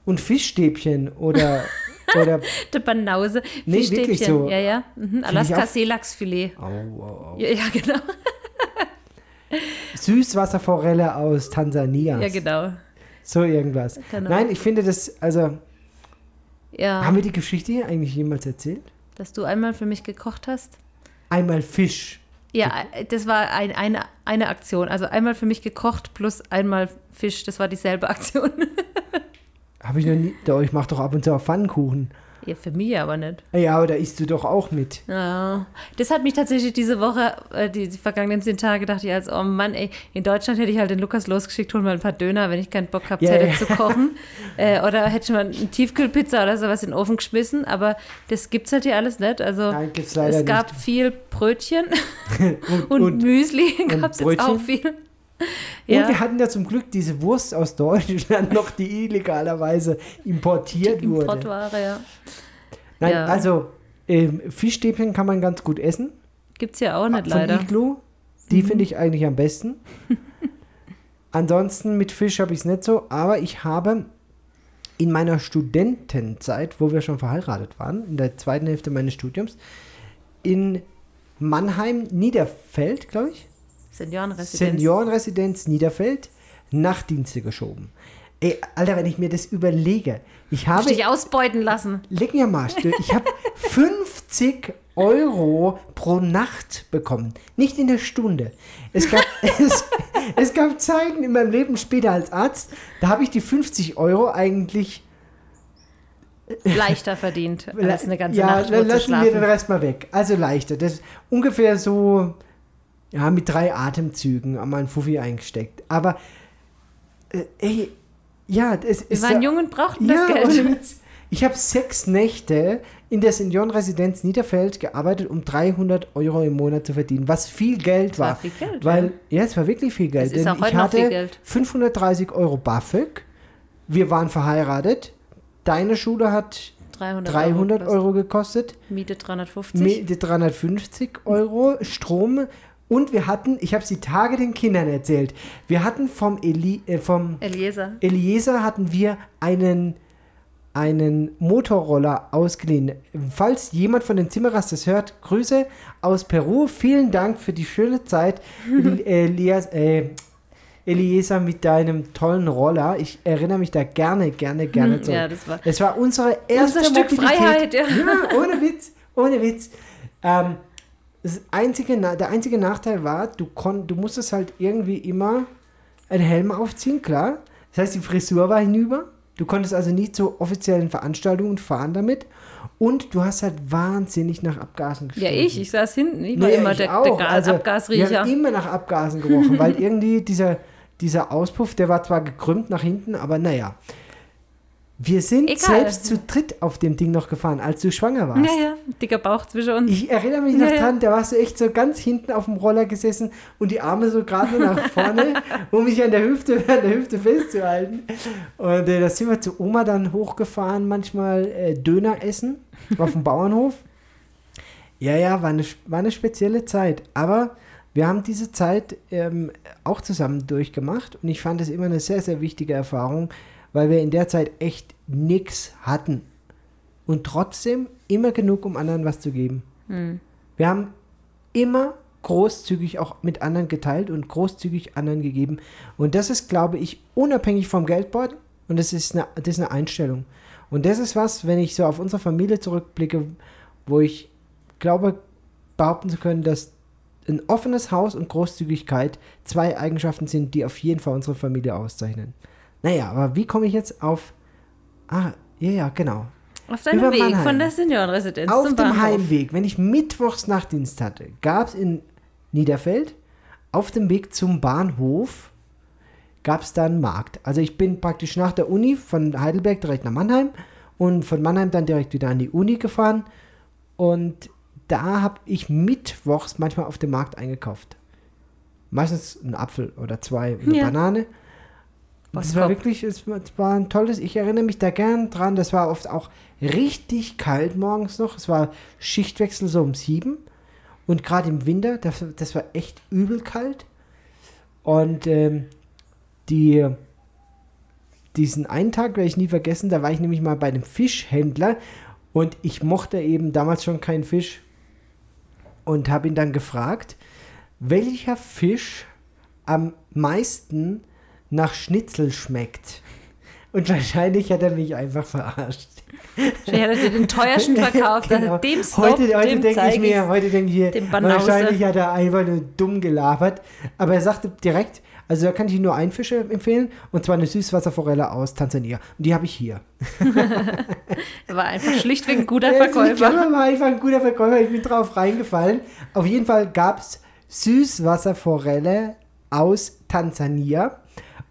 Und Fischstäbchen oder Oder der Banause. Nee, wirklich so. Ja, ja. Mhm. Alaska Seelachsfilet. Au, au, au. Ja, ja, genau. Süßwasserforelle aus Tansania. Ja, genau. So irgendwas. Genau. Nein, ich finde das, also. Ja. Haben wir die Geschichte hier eigentlich jemals erzählt? Dass du einmal für mich gekocht hast? Einmal Fisch. Ja, das war ein, eine, eine Aktion. Also einmal für mich gekocht plus einmal Fisch. Das war dieselbe Aktion. Habe ich noch nie. Doch, ich mache doch ab und zu auch Pfannkuchen. Ja, für mich aber nicht. Ja, aber da isst du doch auch mit. Ja, das hat mich tatsächlich diese Woche, äh, die, die vergangenen zehn Tage, dachte ich als, oh Mann, ey, in Deutschland hätte ich halt den Lukas losgeschickt, hol mal ein paar Döner, wenn ich keinen Bock gehabt Ja, hätte ja. zu kochen. äh, oder hätte ich mal eine Tiefkühlpizza oder sowas in den Ofen geschmissen, aber das gibt's halt hier alles nicht. Also Nein, gibt's leider es gab nicht. viel Brötchen Und, und, und, Müsli gab es jetzt auch Brötchen? Viel. und wir hatten ja zum Glück diese Wurst aus Deutschland noch, die illegalerweise importiert wurde. Importware, ja. Nein, Ja. also ähm, Fischstäbchen kann man ganz gut essen. Gibt's ja auch nicht von leider. Mhm. Iglu. Die finde ich eigentlich am besten. Ansonsten mit Fisch habe ich es nicht so, aber ich habe in meiner Studentenzeit, wo wir schon verheiratet waren, in der zweiten Hälfte meines Studiums, in Mannheim, Niederfeld, glaube ich, Seniorenresidenz. Seniorenresidenz Niederfeld, Nachtdienste geschoben. Ey, Alter, wenn ich mir das überlege, ich habe dich ausbeuten lassen. Leg mir mal, ich habe 50 Euro pro Nacht bekommen. Nicht in der Stunde. Es gab, es, es gab Zeiten in meinem Leben später als Arzt, da habe ich die 50 Euro eigentlich. Leichter verdient, als eine ganze ja, Nacht zu lassen wir den. Rest mal weg. Also leichter. Das ist ungefähr so, ja, mit drei Atemzügen einmal ein Fuffi eingesteckt. Aber, äh, ey, ja, es Wir ist. waren ja, jung und brauchten ja, das Geld. Ich habe sechs Nächte in der Seniorenresidenz Niederfeld gearbeitet, um 300 Euro im Monat zu verdienen, was viel Geld war war. viel Geld, Weil, ja, es war wirklich viel Geld. Denn auch heute ich hatte viel Geld. 530 Euro BAföG. Wir waren verheiratet. Deine Schule hat 300, 300 Euro. Euro gekostet. Miete 350. Miete 350 Euro, Strom. Und wir hatten, ich habe es die Tage den Kindern erzählt, wir hatten vom, Eli, äh, vom Eliezer. Eliezer hatten wir einen, einen Motorroller ausgeliehen. Falls jemand von den Zimmerers das hört, Grüße aus Peru. Vielen Dank für die schöne Zeit, El- Elias, äh, Eliezer, mit deinem tollen Roller. Ich erinnere mich da gerne, gerne, gerne zurück. Ja, das war Es war unsere erste unser Stück Mobilität. Freiheit. Ja. Ja, ohne Witz, ohne Witz. Ähm, das einzige, der einzige Nachteil war, du, kon, du musstest halt irgendwie immer einen Helm aufziehen, klar. Das heißt, die Frisur war hinüber. Du konntest also nie zu offiziellen Veranstaltungen fahren damit. Und du hast halt wahnsinnig nach Abgasen ja, gestunken. ich. Ich saß hinten. Ich war Nee, immer ich der, der Also, Abgasriecher. haben immer nach Abgasen gerochen, weil irgendwie dieser, dieser Auspuff, der war zwar gekrümmt nach hinten, aber naja. Wir sind Egal. selbst zu dritt auf dem Ding noch gefahren, als du schwanger warst. Ja, ja. Dicker Bauch zwischen uns. Ich erinnere mich noch Ja, dran, da warst du echt so ganz hinten auf dem Roller gesessen und die Arme so gerade nach vorne, um mich an der Hüfte, an der Hüfte festzuhalten. Und äh, da sind wir zu Oma dann hochgefahren, manchmal äh, Döner essen auf dem Bauernhof. Ja, ja, war eine, war eine spezielle Zeit. Aber wir haben diese Zeit ähm, auch zusammen durchgemacht und ich fand es immer eine sehr, sehr wichtige Erfahrung, weil wir in der Zeit echt nichts hatten. Und trotzdem immer genug, um anderen was zu geben. Wir haben immer großzügig auch mit anderen geteilt und großzügig anderen gegeben. Und das ist, glaube ich, unabhängig vom Geldbeutel. Und das ist eine, das ist eine Einstellung. Und das ist was, wenn ich so auf unsere Familie zurückblicke, wo ich glaube, behaupten zu können, dass ein offenes Haus und Großzügigkeit zwei Eigenschaften sind, die auf jeden Fall unsere Familie auszeichnen. Naja, aber wie komme ich jetzt auf. Ah, ja, ja, genau. Auf deinem über Weg Mannheim. von der Seniorenresidenz Auf zum dem Bahnhof. Heimweg, wenn ich mittwochs Nachtdienst hatte, gab es in Niederfeld auf dem Weg zum Bahnhof gab es da einen Markt. Also ich bin praktisch nach der Uni von Heidelberg direkt nach Mannheim und von Mannheim dann direkt wieder an die Uni gefahren und da habe ich mittwochs manchmal auf dem Markt eingekauft. Meistens einen Apfel oder zwei, eine Ja. Banane. Was Das war wirklich, es war, es war ein tolles, ich erinnere mich da gern dran, das war oft auch richtig kalt morgens noch, es war Schichtwechsel so um sieben und gerade im Winter, das, das war echt übel kalt und ähm, die, diesen einen Tag werde ich nie vergessen, da war ich nämlich mal bei einem Fischhändler und ich mochte eben damals schon keinen Fisch und habe ihn dann gefragt, welcher Fisch am meisten nach Schnitzel schmeckt. Und wahrscheinlich hat er mich einfach verarscht. Wahrscheinlich hat er dir den teuersten verkauft. Genau. Also dem Snob, heute heute denke ich mir, heute denke ich mir, wahrscheinlich hat er einfach nur dumm gelabert. Aber er sagte direkt, Also da kann ich nur einen Fisch empfehlen und zwar eine Süßwasserforelle aus Tansania. Und die habe ich hier. Er war einfach schlichtweg ein guter Ich Verkäufer. glaube, war einfach ein guter Verkäufer. Ich bin drauf reingefallen. Auf jeden Fall gab es Süßwasserforelle aus Tansania.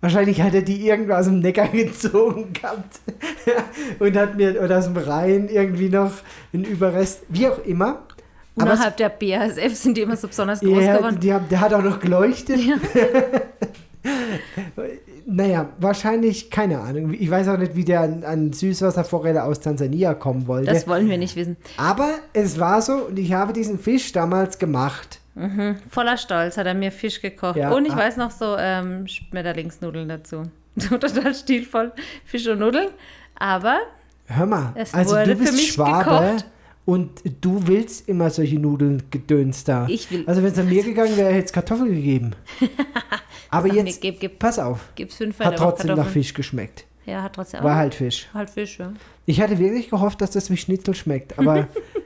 Wahrscheinlich hat er die irgendwo aus dem Neckar gezogen gehabt und hat mir oder aus dem Rhein irgendwie noch einen Überrest, wie auch immer. Innerhalb der BASF sind die immer so besonders groß ja, geworden. die haben, der hat auch noch geleuchtet. naja, wahrscheinlich, keine Ahnung. Ich weiß auch nicht, wie der an, an Süßwasserforelle aus Tansania kommen wollte. Das wollen wir nicht wissen. Aber es war so und ich habe diesen Fisch damals gemacht. Voller Stolz hat er mir Fisch gekocht. Ja, und ich ah. weiß noch so ähm, Schmetterlingsnudeln dazu. So total stilvoll Fisch und Nudeln. Aber Hör mal, Es also wurde du bist für mich Schwabe gekocht. und du willst immer solche Nudeln gedöns da. Ich will- Also wenn es an mir gegangen wäre, hätte es Kartoffeln gegeben. Aber Sag mir, jetzt, gib- gib- pass auf, gibt's fünf hat trotzdem nach Kartoffeln? Fisch geschmeckt. Ja, hat trotzdem War auch. halt Fisch. halt Fisch, ja. Ich hatte wirklich gehofft, dass das wie Schnitzel schmeckt, aber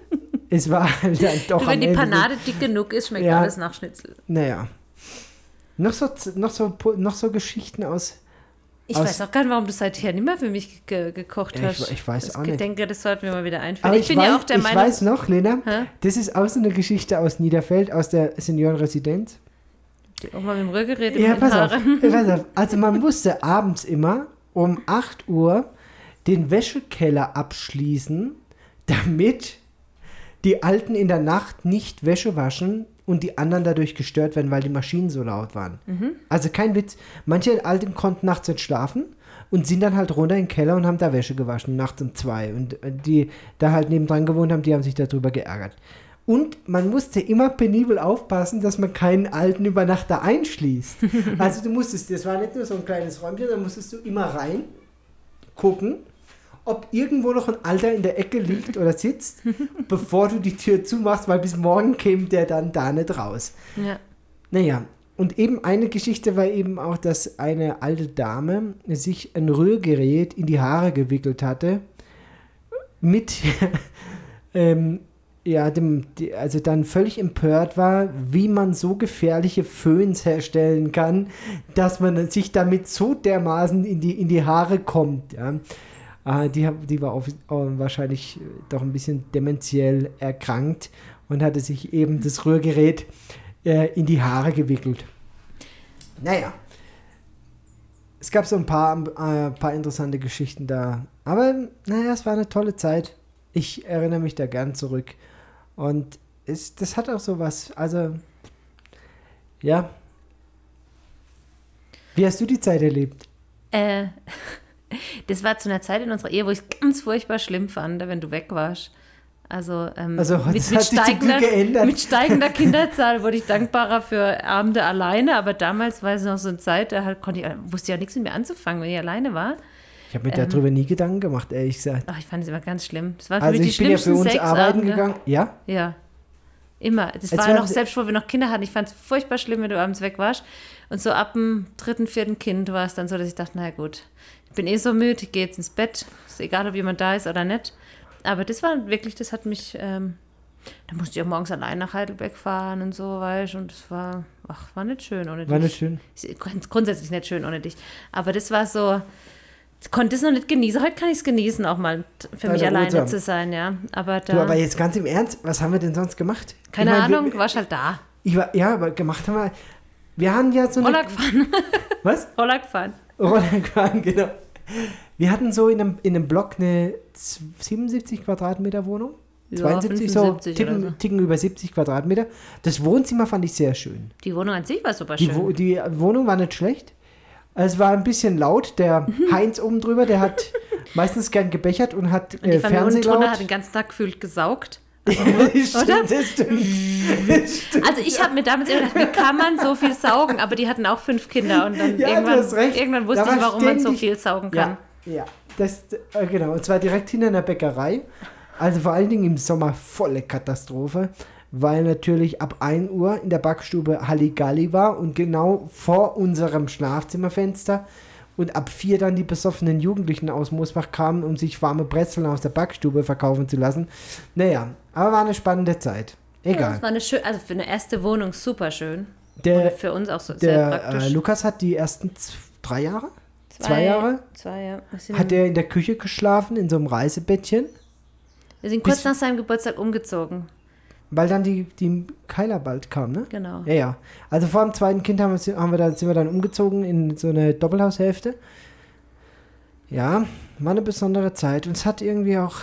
es war dann doch am Wenn die Panade dick genug ist, schmeckt Ja. alles nach Schnitzel. Naja. Noch so, noch, so, noch so Geschichten aus. Ich Aus- weiß auch gar nicht, warum du seither nicht mehr für mich ge gekocht Ja, ich- hast. ich weiß das auch nicht. Ich denke, das sollten wir mal wieder einführen. Aber ich, bin weiß, ja auch der ich Meinung, weiß noch, Lena, Hä? das ist auch so eine Geschichte aus Niederfeld, aus der Seniorenresidenz. die Oma mit dem Rührgerät Ja, pass auf, pass auf. Also man musste abends immer um 8 Uhr den Wäschekeller abschließen, damit die Alten in der Nacht nicht Wäsche waschen und die anderen dadurch gestört werden, weil die Maschinen so laut waren. Also kein Witz. Manche Alten konnten nachts nicht schlafen und sind dann halt runter in den Keller und haben da Wäsche gewaschen, nachts um zwei. Und äh, die da halt nebendran gewohnt haben, die haben sich darüber geärgert. Und man musste immer penibel aufpassen, dass man keinen alten Übernachter einschließt. Also du musstest, das war nicht nur so ein kleines Räumchen, da musstest du immer rein gucken, ob irgendwo noch ein Alter in der Ecke liegt oder sitzt, bevor du die Tür zumachst, weil bis morgen käme der dann da nicht raus. Ja. Naja, und eben eine Geschichte war eben auch, dass eine alte Dame sich ein Rührgerät in die Haare gewickelt hatte, mit, ähm, ja, dem, also dann völlig empört war, wie man so gefährliche Föhns herstellen kann, dass man sich damit so dermaßen in die, in die Haare kommt. Ja. Ah, die, die war auf, oh, wahrscheinlich äh, doch ein bisschen dementiell erkrankt und hatte sich eben das Rührgerät äh, in die Haare gewickelt. Naja. Es gab so ein paar, äh, paar interessante Geschichten da. Aber naja, es war eine tolle Zeit. Ich erinnere mich da gern zurück. Und es, das hat auch so was. Also, ja. Wie hast du die Zeit erlebt? Äh, das war zu einer Zeit in unserer Ehe, wo ich es ganz furchtbar schlimm fand, wenn du weg warst. Also, ähm, Also, zum Glück geändert. mit steigender Kinderzahl wurde ich dankbarer für Abende alleine, aber damals war es noch so eine Zeit, da halt konnte ich, wusste ja nichts mit mir anzufangen, wenn ich alleine war. Ich habe mir Ähm. darüber nie Gedanken gemacht, ehrlich gesagt. Ach, ich fand es immer ganz schlimm. Das waren für Also, mich die ich bin ja für uns arbeiten Sexabende. gegangen. Ja? Ja. Immer. Das Jetzt war war- noch, selbst wo wir noch Kinder hatten, ich fand es furchtbar schlimm, wenn du abends weg warst. Und so ab dem dritten, vierten Kind war es dann so, dass ich dachte, na gut, bin eh so müde, ich gehe jetzt ins Bett. Ist egal, ob jemand da ist oder nicht. Aber das war wirklich, das hat mich, ähm, da musste ich auch morgens allein nach Heidelberg fahren und so, weißt du, und es war, ach, war nicht schön ohne War dich. nicht schön. Ist grund- grundsätzlich nicht schön ohne dich. Aber das war so, ich konnte es noch nicht genießen. Heute kann ich es genießen, auch mal für mich alleine ruhsam. zu sein, ja. Aber da, Du, aber jetzt ganz im Ernst, was haben wir denn sonst gemacht? keine ich mein, Ahnung, du warst halt da. ich war, ja, aber gemacht haben wir. Wir haben ja so eine. Roller gefahren. Was? Roller gefahren. Roller gefahren, genau. Wir hatten so in einem, in einem Block eine 77 Quadratmeter Wohnung. Ja, 72, so 75 oder ticken, so. ticken über 70 Quadratmeter. Das Wohnzimmer fand ich sehr schön. Die Wohnung an sich war super Die, schön. Wo, die Wohnung war nicht schlecht. Es war ein bisschen laut. Der Heinz oben drüber, der hat meistens gern gebechert und hat und die äh, Fernseh laut. hat den ganzen Tag gefühlt gesaugt. stimmt, das stimmt. Also ich habe mir damals immer gedacht, wie kann man so viel saugen? Aber die hatten auch fünf Kinder und dann Ja, irgendwann, irgendwann wusste ich, war warum man so viel saugen kann. Ja, ja. Das, äh, genau. Und zwar direkt hinter einer Bäckerei. Also vor allen Dingen im Sommer volle Katastrophe, weil natürlich ab 1 Uhr in der Backstube Halligalli war und genau vor unserem Schlafzimmerfenster. Und ab 4 dann die besoffenen Jugendlichen aus Moosbach kamen, um sich warme Brezeln aus der Backstube verkaufen zu lassen. Naja, aber war eine spannende Zeit. Ja, Egal. das war eine schön, also für eine erste Wohnung super schön. Der, Für uns auch so sehr der praktisch. äh, Lukas hat die ersten drei Jahre, zwei, zwei Jahre? Zwei, ja. Sind, hat er in der Küche geschlafen, in so einem Reisebettchen, wir sind kurz bis- nach seinem Geburtstag umgezogen. Weil dann die, die Keiler bald kam, ne? Genau. Ja, ja. Also vor dem zweiten Kind haben wir, haben wir dann, sind wir dann umgezogen in so eine Doppelhaushälfte. Ja, war eine besondere Zeit. Und es hat irgendwie auch.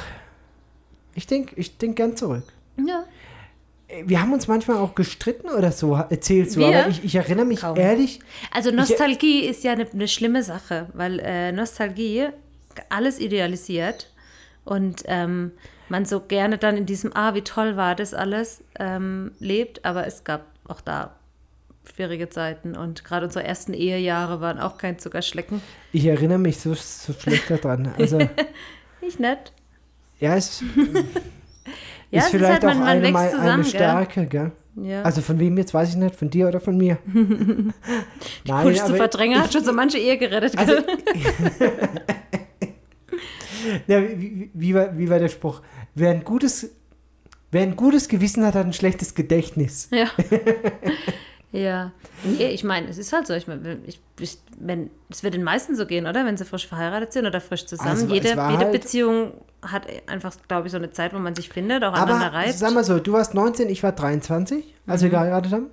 Ich denke ich denk gern zurück. Ja. Wir haben uns manchmal auch gestritten oder so, erzählst du. Aber ich, ich erinnere mich Kaum. ehrlich. Also Nostalgie ist ja eine ne schlimme Sache, weil äh, Nostalgie alles idealisiert und ähm, man so gerne dann in diesem, ah, wie toll war das alles, ähm, lebt, aber es gab auch da schwierige Zeiten und gerade unsere ersten Ehejahre waren auch kein Zuckerschlecken. Ich erinnere mich so, so schlecht daran. Also, Nicht nett. ja, es Ja, ist es ist vielleicht halt, man- auch man eine, wächst mal- zusammen, eine gell? Stärke, gell? Ja. Also von wem jetzt weiß ich nicht, von dir oder von mir. Nein, Kunst zu verdrängen hat schon so manche Ehe gerettet. Also- gell? Ja, wie, wie, wie, war, wie war der Spruch? Wer ein gutes, wer ein gutes Gewissen hat, hat ein schlechtes Gedächtnis. Ja. ja. Nee, ich meine, es ist halt so. Ich meine, ich, ich, wenn, es wird den meisten so gehen, oder? Wenn sie frisch verheiratet sind oder frisch zusammen. Also, jede jede halt- Beziehung hat einfach, glaube ich, so eine Zeit, wo man sich findet, auch Aber aneinander reibt. sag mal so, du warst 19, ich war 23, als wir Mhm. geheiratet haben.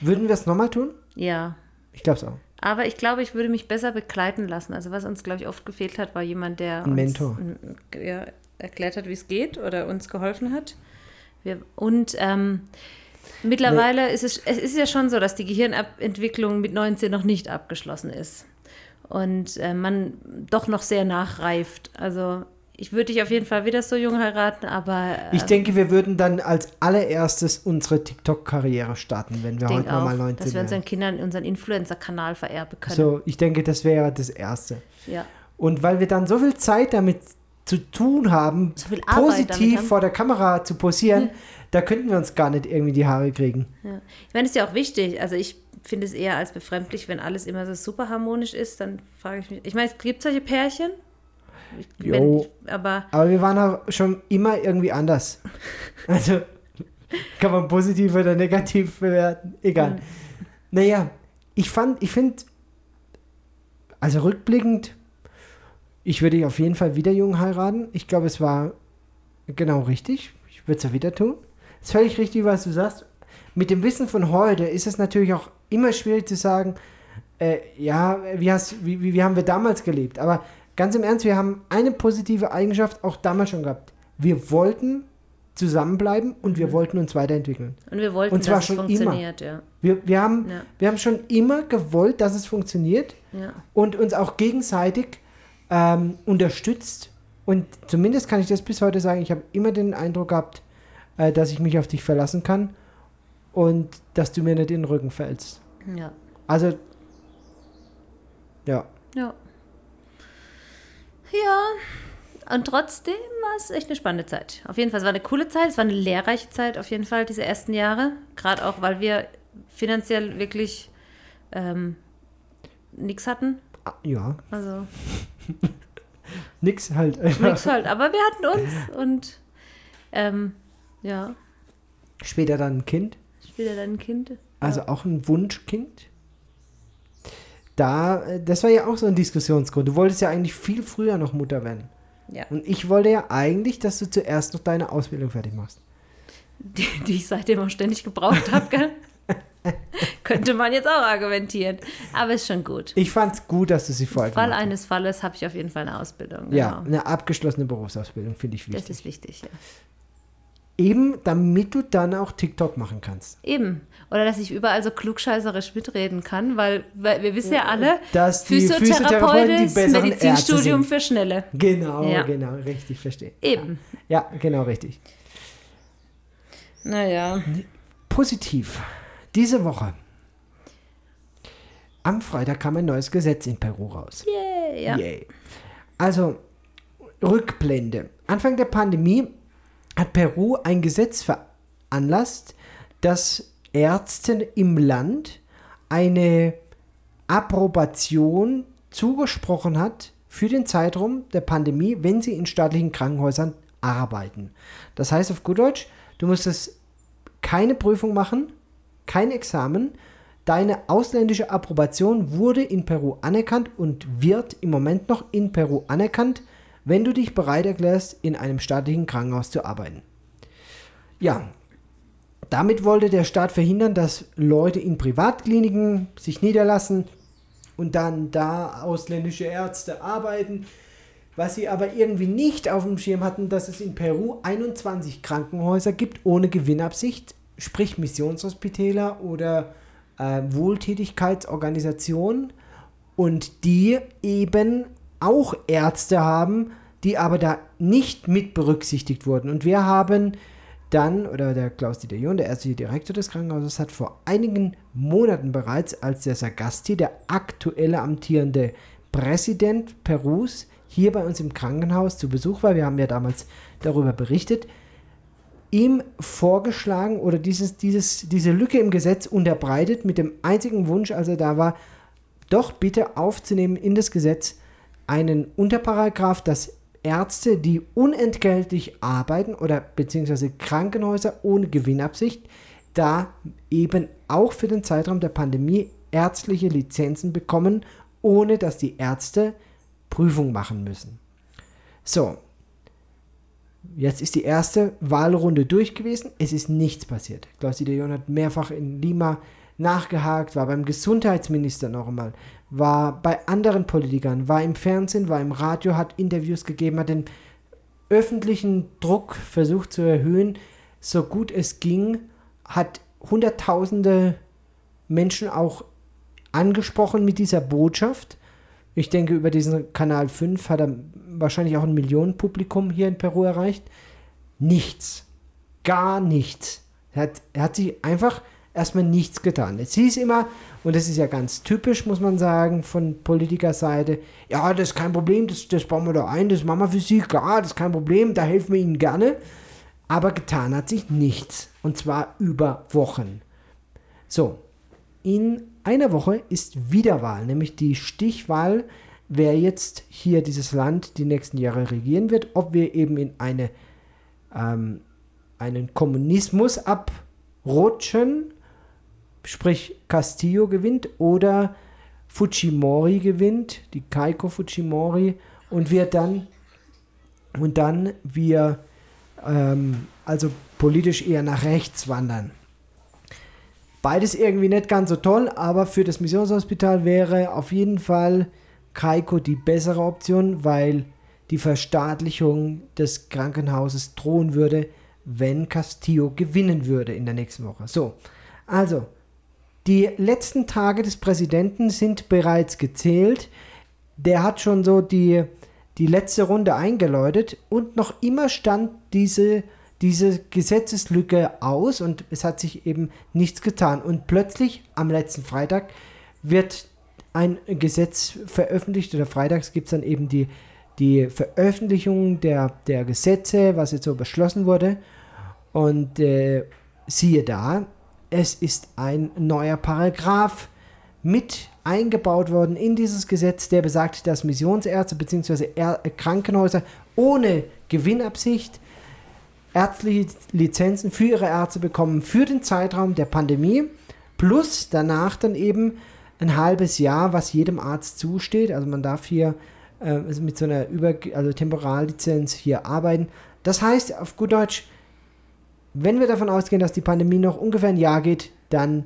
Würden wir es nochmal tun? Ja. Ich glaube es auch. Aber ich glaube, ich würde mich besser begleiten lassen. Also was uns, glaube ich, oft gefehlt hat, war jemand, der Ein uns Mentor. ja, erklärt hat, wie es geht oder uns geholfen hat. Wir, und ähm, mittlerweile ist es, es ist ja schon so, dass die Gehirnentwicklung mit 19 noch nicht abgeschlossen ist. Und äh, man doch noch sehr nachreift. Also ich würde dich auf jeden Fall wieder so jung heiraten, aber äh, Ich denke, wir würden dann als allererstes unsere TikTok-Karriere starten, wenn wir heute nochmal 19 dass wir unseren. Kindern unseren Influencer-Kanal vererben können. So, ich denke, das wäre das Erste. Ja. Und weil wir dann so viel Zeit damit zu tun haben, So positiv haben. vor der Kamera zu posieren, da könnten wir uns gar nicht irgendwie die Haare kriegen. Ja. Ich meine, es ist ja auch wichtig. Also ich finde es eher als befremdlich, wenn alles immer so super harmonisch ist, dann frage ich mich. Ich meine, es gibt solche Pärchen. Ich, wenn, aber Aber wir waren auch schon immer irgendwie anders. Also kann man positiv oder negativ bewerten. Egal. Mhm. Naja, ich fand, ich finde, also rückblickend, ich würde auf jeden Fall wieder jung heiraten. Ich glaube, es war genau richtig. Ich würde es ja wieder tun. Es ist völlig richtig, was du sagst. Mit dem Wissen von heute ist es natürlich auch immer schwierig zu sagen, äh, ja, wie, hast, wie, wie, wie haben wir damals gelebt? Aber ganz im Ernst, wir haben eine positive Eigenschaft auch damals schon gehabt. Wir wollten zusammenbleiben und wir wollten uns weiterentwickeln. und wir wollten, Und zwar dass schon es funktioniert, ja. Wir, wir, haben, Ja. wir haben schon immer gewollt, dass es funktioniert ja. und uns auch gegenseitig ähm, unterstützt. Und zumindest kann ich das bis heute sagen, ich habe immer den Eindruck gehabt, äh, dass ich mich auf dich verlassen kann und dass du mir nicht in den Rücken fällst. Ja. Also, ja. Ja. Ja. Und trotzdem war es echt eine spannende Zeit. Auf jeden Fall, es war eine coole Zeit, es war eine lehrreiche Zeit, auf jeden Fall, diese ersten Jahre. Gerade auch, weil wir finanziell wirklich ähm, nichts hatten. Ah, Ja, Also nix halt. nichts halt. Aber wir hatten uns und ähm, ja, Später dann ein Kind, später dann ein Kind. also auch ein Wunschkind. Da, äh, das war ja auch so ein Diskussionsgrund. Du wolltest ja eigentlich viel früher noch Mutter werden. Ja. Und ich wollte ja eigentlich, dass du zuerst noch deine Ausbildung fertig machst. Die, die ich seitdem auch ständig gebraucht habe, gell? Könnte man jetzt auch argumentieren. Aber ist schon gut. Ich fand's gut, dass du sie vorher Fall gemacht hast. eines Falles habe ich auf jeden Fall eine Ausbildung. Ja, genau. eine abgeschlossene Berufsausbildung finde ich Das wichtig. ist wichtig, ja. Eben, damit du dann auch TikTok machen kannst. Eben. Oder dass ich überall so klugscheißerisch mitreden kann, weil, weil wir wissen ja alle, Dass Physiotherapeuten die ist besseren Medizinstudium für Schnelle. Genau, Ja. genau, richtig, verstehe. Eben. Ja, genau, richtig. Naja. Positiv. Diese Woche. Am Freitag kam ein neues Gesetz in Peru raus. Yay, ja. Yay. Also, Rückblende. Anfang der Pandemie hat Peru ein Gesetz veranlasst, das Ärzten im Land eine Approbation zugesprochen hat für den Zeitraum der Pandemie, wenn sie in staatlichen Krankenhäusern arbeiten. Das heißt auf gut Deutsch, du musstest keine Prüfung machen, kein Examen, Deine ausländische Approbation wurde in Peru anerkannt und wird im Moment noch in Peru anerkannt, wenn du dich bereit erklärst, in einem staatlichen Krankenhaus zu arbeiten. Ja, damit wollte der Staat verhindern, dass Leute in Privatkliniken sich niederlassen und dann da ausländische Ärzte arbeiten. Was sie aber irgendwie nicht auf dem Schirm hatten, dass es in Peru 21 Krankenhäuser gibt ohne Gewinnabsicht, sprich Missionshospitäler oder äh, Wohltätigkeitsorganisationen und die eben auch Ärzte haben, die aber da nicht mit berücksichtigt wurden. Und wir haben dann, oder der Klaus-Dieter John, der ärztliche Direktor des Krankenhauses, hat vor einigen Monaten bereits, als der Sagasti, der aktuelle amtierende Präsident Perus, hier bei uns im Krankenhaus zu Besuch war, wir haben ja damals darüber berichtet, ihm vorgeschlagen oder dieses, dieses, diese Lücke im Gesetz unterbreitet mit dem einzigen Wunsch, als er da war, doch bitte aufzunehmen in das Gesetz einen Unterparagraph, dass Ärzte, die unentgeltlich arbeiten oder beziehungsweise Krankenhäuser ohne Gewinnabsicht, da eben auch für den Zeitraum der Pandemie ärztliche Lizenzen bekommen, ohne dass die Ärzte Prüfung machen müssen. So, jetzt ist die erste Wahlrunde durch gewesen. Es ist nichts passiert. Klaus-Dieter John hat mehrfach in Lima nachgehakt, war beim Gesundheitsminister noch einmal, war bei anderen Politikern, war im Fernsehen, war im Radio, hat Interviews gegeben, hat den öffentlichen Druck versucht zu erhöhen, so gut es ging, hat Hunderttausende Menschen auch angesprochen mit dieser Botschaft. Ich denke, über diesen Kanal 5 hat er wahrscheinlich auch ein Millionenpublikum hier in Peru erreicht. Nichts. Gar nichts. Er hat, er hat sich einfach erstmal nichts getan. Es hieß immer, und das ist ja ganz typisch, muss man sagen, von Politikerseite, ja, das ist kein Problem, das, das bauen wir da ein, das machen wir für Sie, klar, das ist kein Problem, da helfen wir Ihnen gerne. Aber getan hat sich nichts. Und zwar über Wochen. So, in einer Woche ist Wiederwahl, nämlich die Stichwahl, wer jetzt hier dieses Land die nächsten Jahre regieren wird, ob wir eben in eine, ähm, einen Kommunismus abrutschen sprich Castillo gewinnt oder Fujimori gewinnt, die Keiko Fujimori und wir dann und dann wir ähm, also politisch eher nach rechts wandern. Beides irgendwie nicht ganz so toll, aber für das Missionshospital wäre auf jeden Fall Keiko die bessere Option, weil die Verstaatlichung des Krankenhauses drohen würde, wenn Castillo gewinnen würde in der nächsten Woche. So, also die letzten Tage des Präsidenten sind bereits gezählt. Der hat schon so die, die letzte Runde eingeläutet und noch immer stand diese, diese Gesetzeslücke aus und es hat sich eben nichts getan. Und plötzlich am letzten Freitag wird ein Gesetz veröffentlicht oder freitags gibt es dann eben die, die Veröffentlichung der, der Gesetze, was jetzt so beschlossen wurde. Und äh, siehe da, es ist ein neuer Paragraph mit eingebaut worden in dieses Gesetz, der besagt, dass Missionsärzte bzw. Krankenhäuser ohne Gewinnabsicht ärztliche Lizenzen für ihre Ärzte bekommen für den Zeitraum der Pandemie plus danach dann eben ein halbes Jahr, was jedem Arzt zusteht. Also man darf hier äh, mit so einer Über also Temporallizenz hier arbeiten. Das heißt auf gut Deutsch, wenn wir davon ausgehen, dass die Pandemie noch ungefähr ein Jahr geht, dann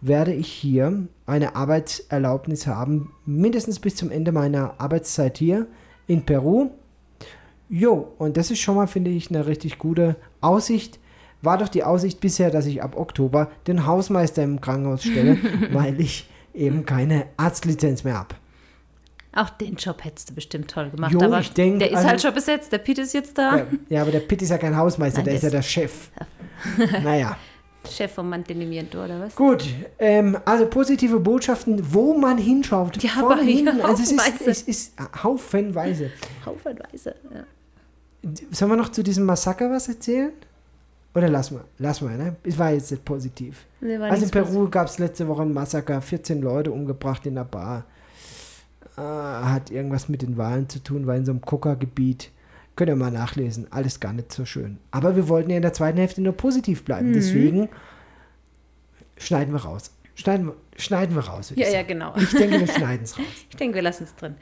werde ich hier eine Arbeitserlaubnis haben, mindestens bis zum Ende meiner Arbeitszeit hier in Peru. Jo, und das ist schon mal, finde ich, eine richtig gute Aussicht. War doch die Aussicht bisher, dass ich ab Oktober den Hausmeister im Krankenhaus stelle, weil ich eben keine Arztlizenz mehr habe. Auch den Job hättest du bestimmt toll gemacht. Jo, aber ich denk, der ist also- halt schon besetzt. Der Pete ist jetzt da. Ja, ja, aber der Pitt ist ja kein Hausmeister, Nein, der ist ja der Chef. naja. Chef vom Mantenimiento, oder was? Gut, ähm, also positive Botschaften, wo man hinschaut. Ja, vorne hinten. Also es ist, haufenweise. es ist haufenweise. Haufenweise. Ja. Sollen wir noch zu diesem Massaker was erzählen? Oder lass mal, lass mal, ne? Es war jetzt nicht positiv. Nee, Also in Peru gab es letzte Woche ein Massaker, 14 Leute umgebracht in der Bar. Äh, hat irgendwas mit den Wahlen zu tun, war in so einem Coca-Gebiet. Könnt ihr mal nachlesen, alles gar nicht so schön. Aber wir wollten ja in der zweiten Hälfte nur positiv bleiben, Mhm. deswegen schneiden wir raus. Schneiden, wir- schneiden wir raus. Ja, ich ja, sagen. genau. Ich denke, wir schneiden es raus. Ich denke, wir lassen es drin.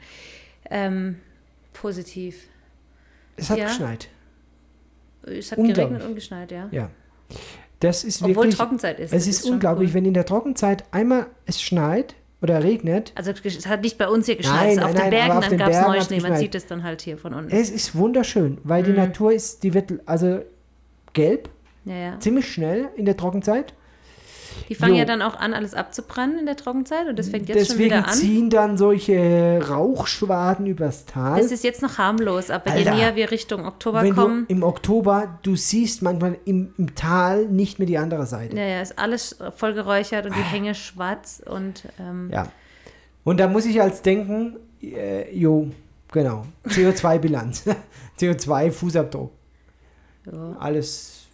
Ähm, positiv. Es hat Ja. geschneit. Es hat geregnet und geschneit, ja. Ja. Das ist Obwohl wirklich. Trockenzeit ist. es ist, schon unglaublich, cool. wenn in der Trockenzeit einmal es schneit oder regnet. Also es hat nicht bei uns hier geschneit, Nein, ist nein, auf nein, den Bergen, aber auf dann gab es Bergen Neuschnee. Man sieht es dann halt hier von unten. Es ist wunderschön, weil Mhm. die Natur ist, die wird also gelb, Ja, ja. ziemlich schnell in der Trockenzeit. Die fangen Jo. ja dann auch an, alles abzubrennen in der Trockenzeit und das fängt jetzt schon Deswegen wieder an. ziehen dann solche Rauchschwaden übers Tal. Das ist jetzt noch harmlos, aber je Alter, näher wir Richtung Oktober wenn kommen, du im Oktober, du siehst manchmal im, im Tal nicht mehr die andere Seite. ja, ja, ist alles voll geräuchert und die Hänge schwarz und ähm, Ja. Und da muss ich als denken, äh, jo, genau, CO2-Bilanz, CO2-Fußabdruck, ja. alles,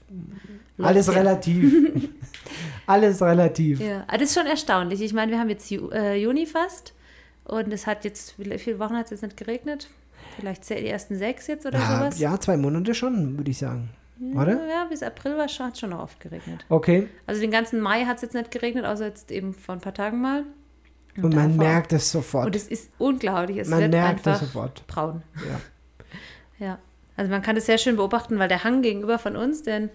Läuft alles ja. relativ. alles relativ. Ja, aber das ist schon erstaunlich. Ich meine, wir haben jetzt äh, Juni fast und es hat jetzt, wie viele Wochen hat es jetzt nicht geregnet? Vielleicht die ersten sechs jetzt oder Ja, sowas? ja, zwei Monate schon, würde ich sagen. Oder? Ja, bis April war schon, hat schon noch oft geregnet. Okay. Also den ganzen Mai hat es jetzt nicht geregnet, außer jetzt eben vor ein paar Tagen mal. Und man davor- merkt es sofort. Und es ist unglaublich. Es man wird merkt einfach es sofort. braun. Ja. Ja. Also man kann das sehr schön beobachten, weil der Hang gegenüber von uns, den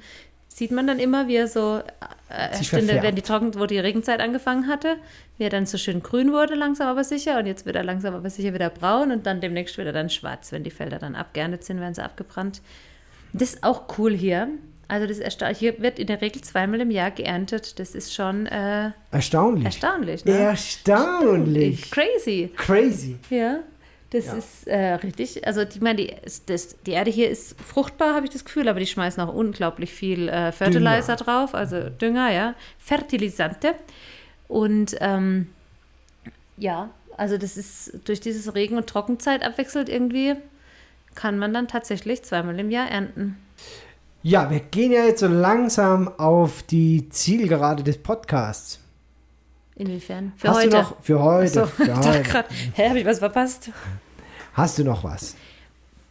sieht man dann immer, wie er so, äh, Stunde, wenn die Trocken, wo die Regenzeit angefangen hatte, wie er dann so schön grün wurde, langsam aber sicher. Und jetzt wird er langsam aber sicher wieder braun und dann demnächst wird er dann schwarz. Wenn die Felder dann abgeerntet sind, werden sie abgebrannt. Das ist auch cool hier. Also das ist erstaunlich. Hier wird in der Regel zweimal im Jahr geerntet. Das ist schon äh, Erstaunlich. erstaunlich. Ne? Erstaunlich. Crazy. Crazy. Ja, das Ja. ist äh, richtig. Also die, ich meine, die, das, die Erde hier ist fruchtbar, habe ich das Gefühl, aber die schmeißen auch unglaublich viel äh, Fertilizer drauf, also Dünger, ja, Fertilisante. Und ähm, ja, also das ist durch dieses Regen- und Trockenzeit abwechselt irgendwie, kann man dann tatsächlich zweimal im Jahr ernten. Ja, wir gehen ja jetzt so langsam auf die Zielgerade des Podcasts. Inwiefern? Für Hast heute. du noch für heute? so, für heute. gerade, hä, habe ich was verpasst? Hast du noch was?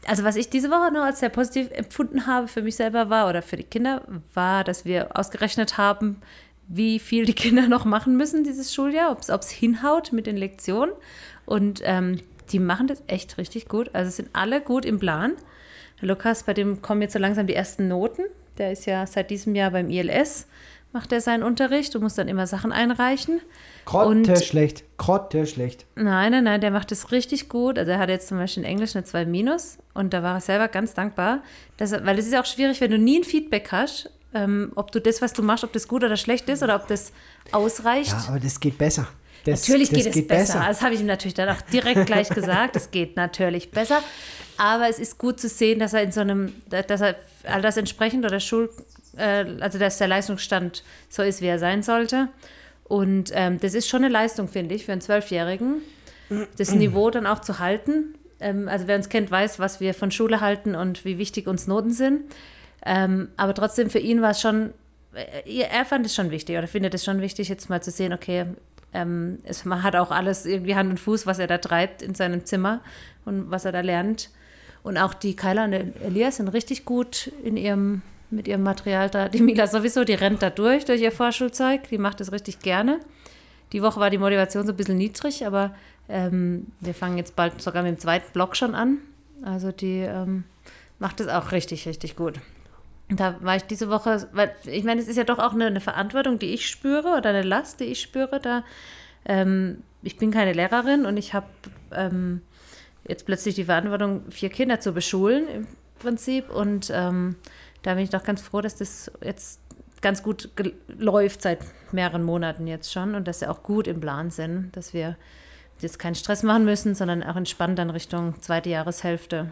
Also was ich diese Woche noch als sehr positiv empfunden habe für mich selber war oder für die Kinder, war, dass wir ausgerechnet haben, wie viel die Kinder noch machen müssen dieses Schuljahr, ob es hinhaut mit den Lektionen. Und ähm, die machen das echt richtig gut. Also sind alle gut im Plan. Lukas, bei dem kommen jetzt so langsam die ersten Noten. Der ist ja seit diesem Jahr beim ILS, macht er seinen Unterricht und muss dann immer Sachen einreichen. Grotte Und- schlecht. Grotte schlecht. Nein, nein, nein, der macht es richtig gut. Also er hat jetzt zum Beispiel in Englisch eine 2 Minus und da war er selber ganz dankbar. Dass weil es ist ja auch schwierig, wenn du nie ein Feedback hast, ähm, ob du das, was du machst, ob das gut oder schlecht ist oder ob das ausreicht. Ja, aber das geht besser. Das, Natürlich das geht es besser. Das habe ich ihm natürlich dann auch direkt gleich gesagt. Es geht natürlich besser. Aber es ist gut zu sehen, dass er in so einem, dass er all das entsprechend oder Schul, äh, also dass der Leistungsstand so ist, wie er sein sollte. Und ähm, das ist schon eine Leistung, finde ich, für einen Zwölfjährigen, das Niveau dann auch zu halten. Ähm, also wer uns kennt, weiß, was wir von Schule halten und wie wichtig uns Noten sind. Ähm, aber trotzdem für ihn war es schon, äh, er fand es schon wichtig oder findet es schon wichtig, jetzt mal zu sehen, okay, ähm, es, man hat auch alles irgendwie Hand und Fuß, was er da treibt in seinem Zimmer und was er da lernt. Und auch die Kyla und Elias sind richtig gut in ihrem, mit ihrem Material da. Die Mila sowieso, die rennt da durch, durch ihr Vorschulzeug. Die macht das richtig gerne. Die Woche war die Motivation so ein bisschen niedrig, aber ähm, wir fangen jetzt bald sogar mit dem zweiten Block schon an. Also die ähm, macht das auch richtig, richtig gut. Und Da war ich diese Woche, weil ich meine, es ist ja doch auch eine, eine Verantwortung, die ich spüre oder eine Last, die ich spüre. Da ähm, ich bin keine Lehrerin und ich habe ähm, jetzt plötzlich die Verantwortung, vier Kinder zu beschulen im Prinzip. Und ähm, da bin ich doch ganz froh, dass das jetzt ganz gut läuft seit mehreren Monaten jetzt schon und dass sie auch gut im Plan sind, dass wir jetzt keinen Stress machen müssen, sondern auch entspannt dann Richtung zweite Jahreshälfte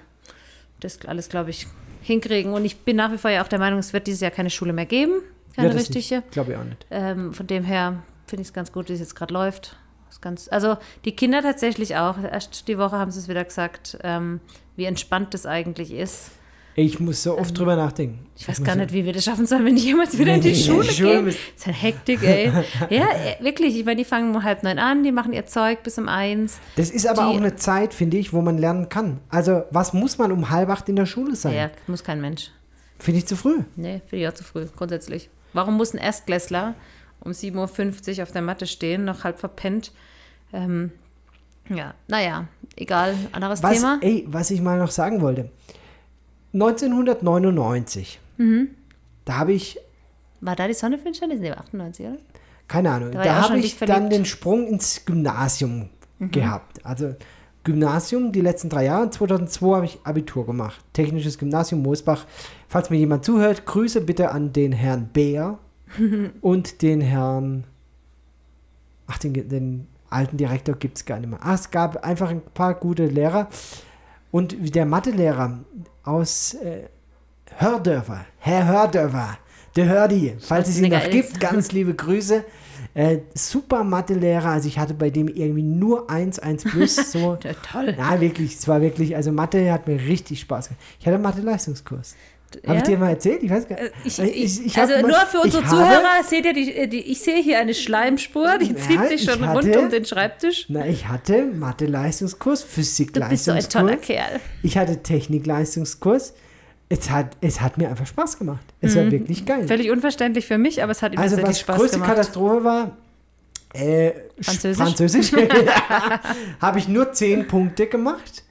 das alles, glaube ich, hinkriegen. Und ich bin nach wie vor ja auch der Meinung, es wird dieses Jahr keine Schule mehr geben, keine es richtige. Glaube ich auch nicht. Ähm, von dem her finde ich es ganz gut, wie es jetzt gerade läuft. Ist ganz, also die Kinder tatsächlich auch. Erst die Woche haben sie es wieder gesagt, ähm, wie entspannt das eigentlich ist. Ich muss so oft drüber nachdenken. Ähm, Ich weiß gar nicht, wie wir das schaffen sollen, wenn ich jemals wieder in die Nee, Schule die Schule gehe. Das ist eine Hektik, ey. Ja, äh, wirklich. Ich meine, die fangen um halb neun an, die machen ihr Zeug bis um eins. Das ist aber Die- auch eine Zeit, finde ich, wo man lernen kann. Also, was muss man um halb acht in der Schule sein? Ja, muss kein Mensch. Finde ich zu früh. Nee, finde ich auch zu früh, grundsätzlich. Warum muss ein Erstklässler um 7.50 Uhr auf der Matte stehen, noch halb verpennt. Ähm, ja, naja, egal, anderes Was, Thema. ey, was ich mal noch sagen wollte. 1999, Mhm. da habe ich, War da die Sonnenfinsternis? Nee, war 98, oder? keine Ahnung, Da da habe ich dann. Mhm. den Sprung ins Gymnasium gehabt. Also Gymnasium, die letzten drei Jahre. 2002 habe ich Abitur gemacht. Technisches Gymnasium Moosbach. Falls mir jemand zuhört, Grüße bitte an den Herrn Beer und den Herrn, ach, den, den alten Direktor gibt es gar nicht mehr. Ach, es gab einfach ein paar gute Lehrer. Und der Mathelehrer aus äh, Hördörfer, Herr Hördörfer, der Hördi, falls es ihn noch gibt, ganz liebe Grüße. Äh, super Mathelehrer, also ich hatte bei dem irgendwie nur 1, 1 plus, so. Ja, toll. Ja, wirklich, es war wirklich, also Mathe hat mir richtig Spaß gemacht. Ich hatte einen Mathe-Leistungskurs. Habe Ja? ich dir mal erzählt? Ich weiß gar Äh, nicht. Ich, hab also mal- nur für unsere ich Zuhörer, seht ihr, die, die, ich sehe hier eine Schleimspur, die Ja, zieht sich ich schon hatte- rund um den Schreibtisch. Na, ich hatte Mathe-Leistungskurs, Du bist so ein Physik-Leistungskurs. toller Kerl. Ich hatte Technik-Leistungskurs. Es hat, es hat mir einfach Spaß gemacht. Es war wirklich geil. Völlig unverständlich für mich, aber es hat ihm Also tatsächlich was Spaß größte gemacht. Katastrophe war, äh, Französisch? Französisch. habe ich nur 10 Punkte gemacht.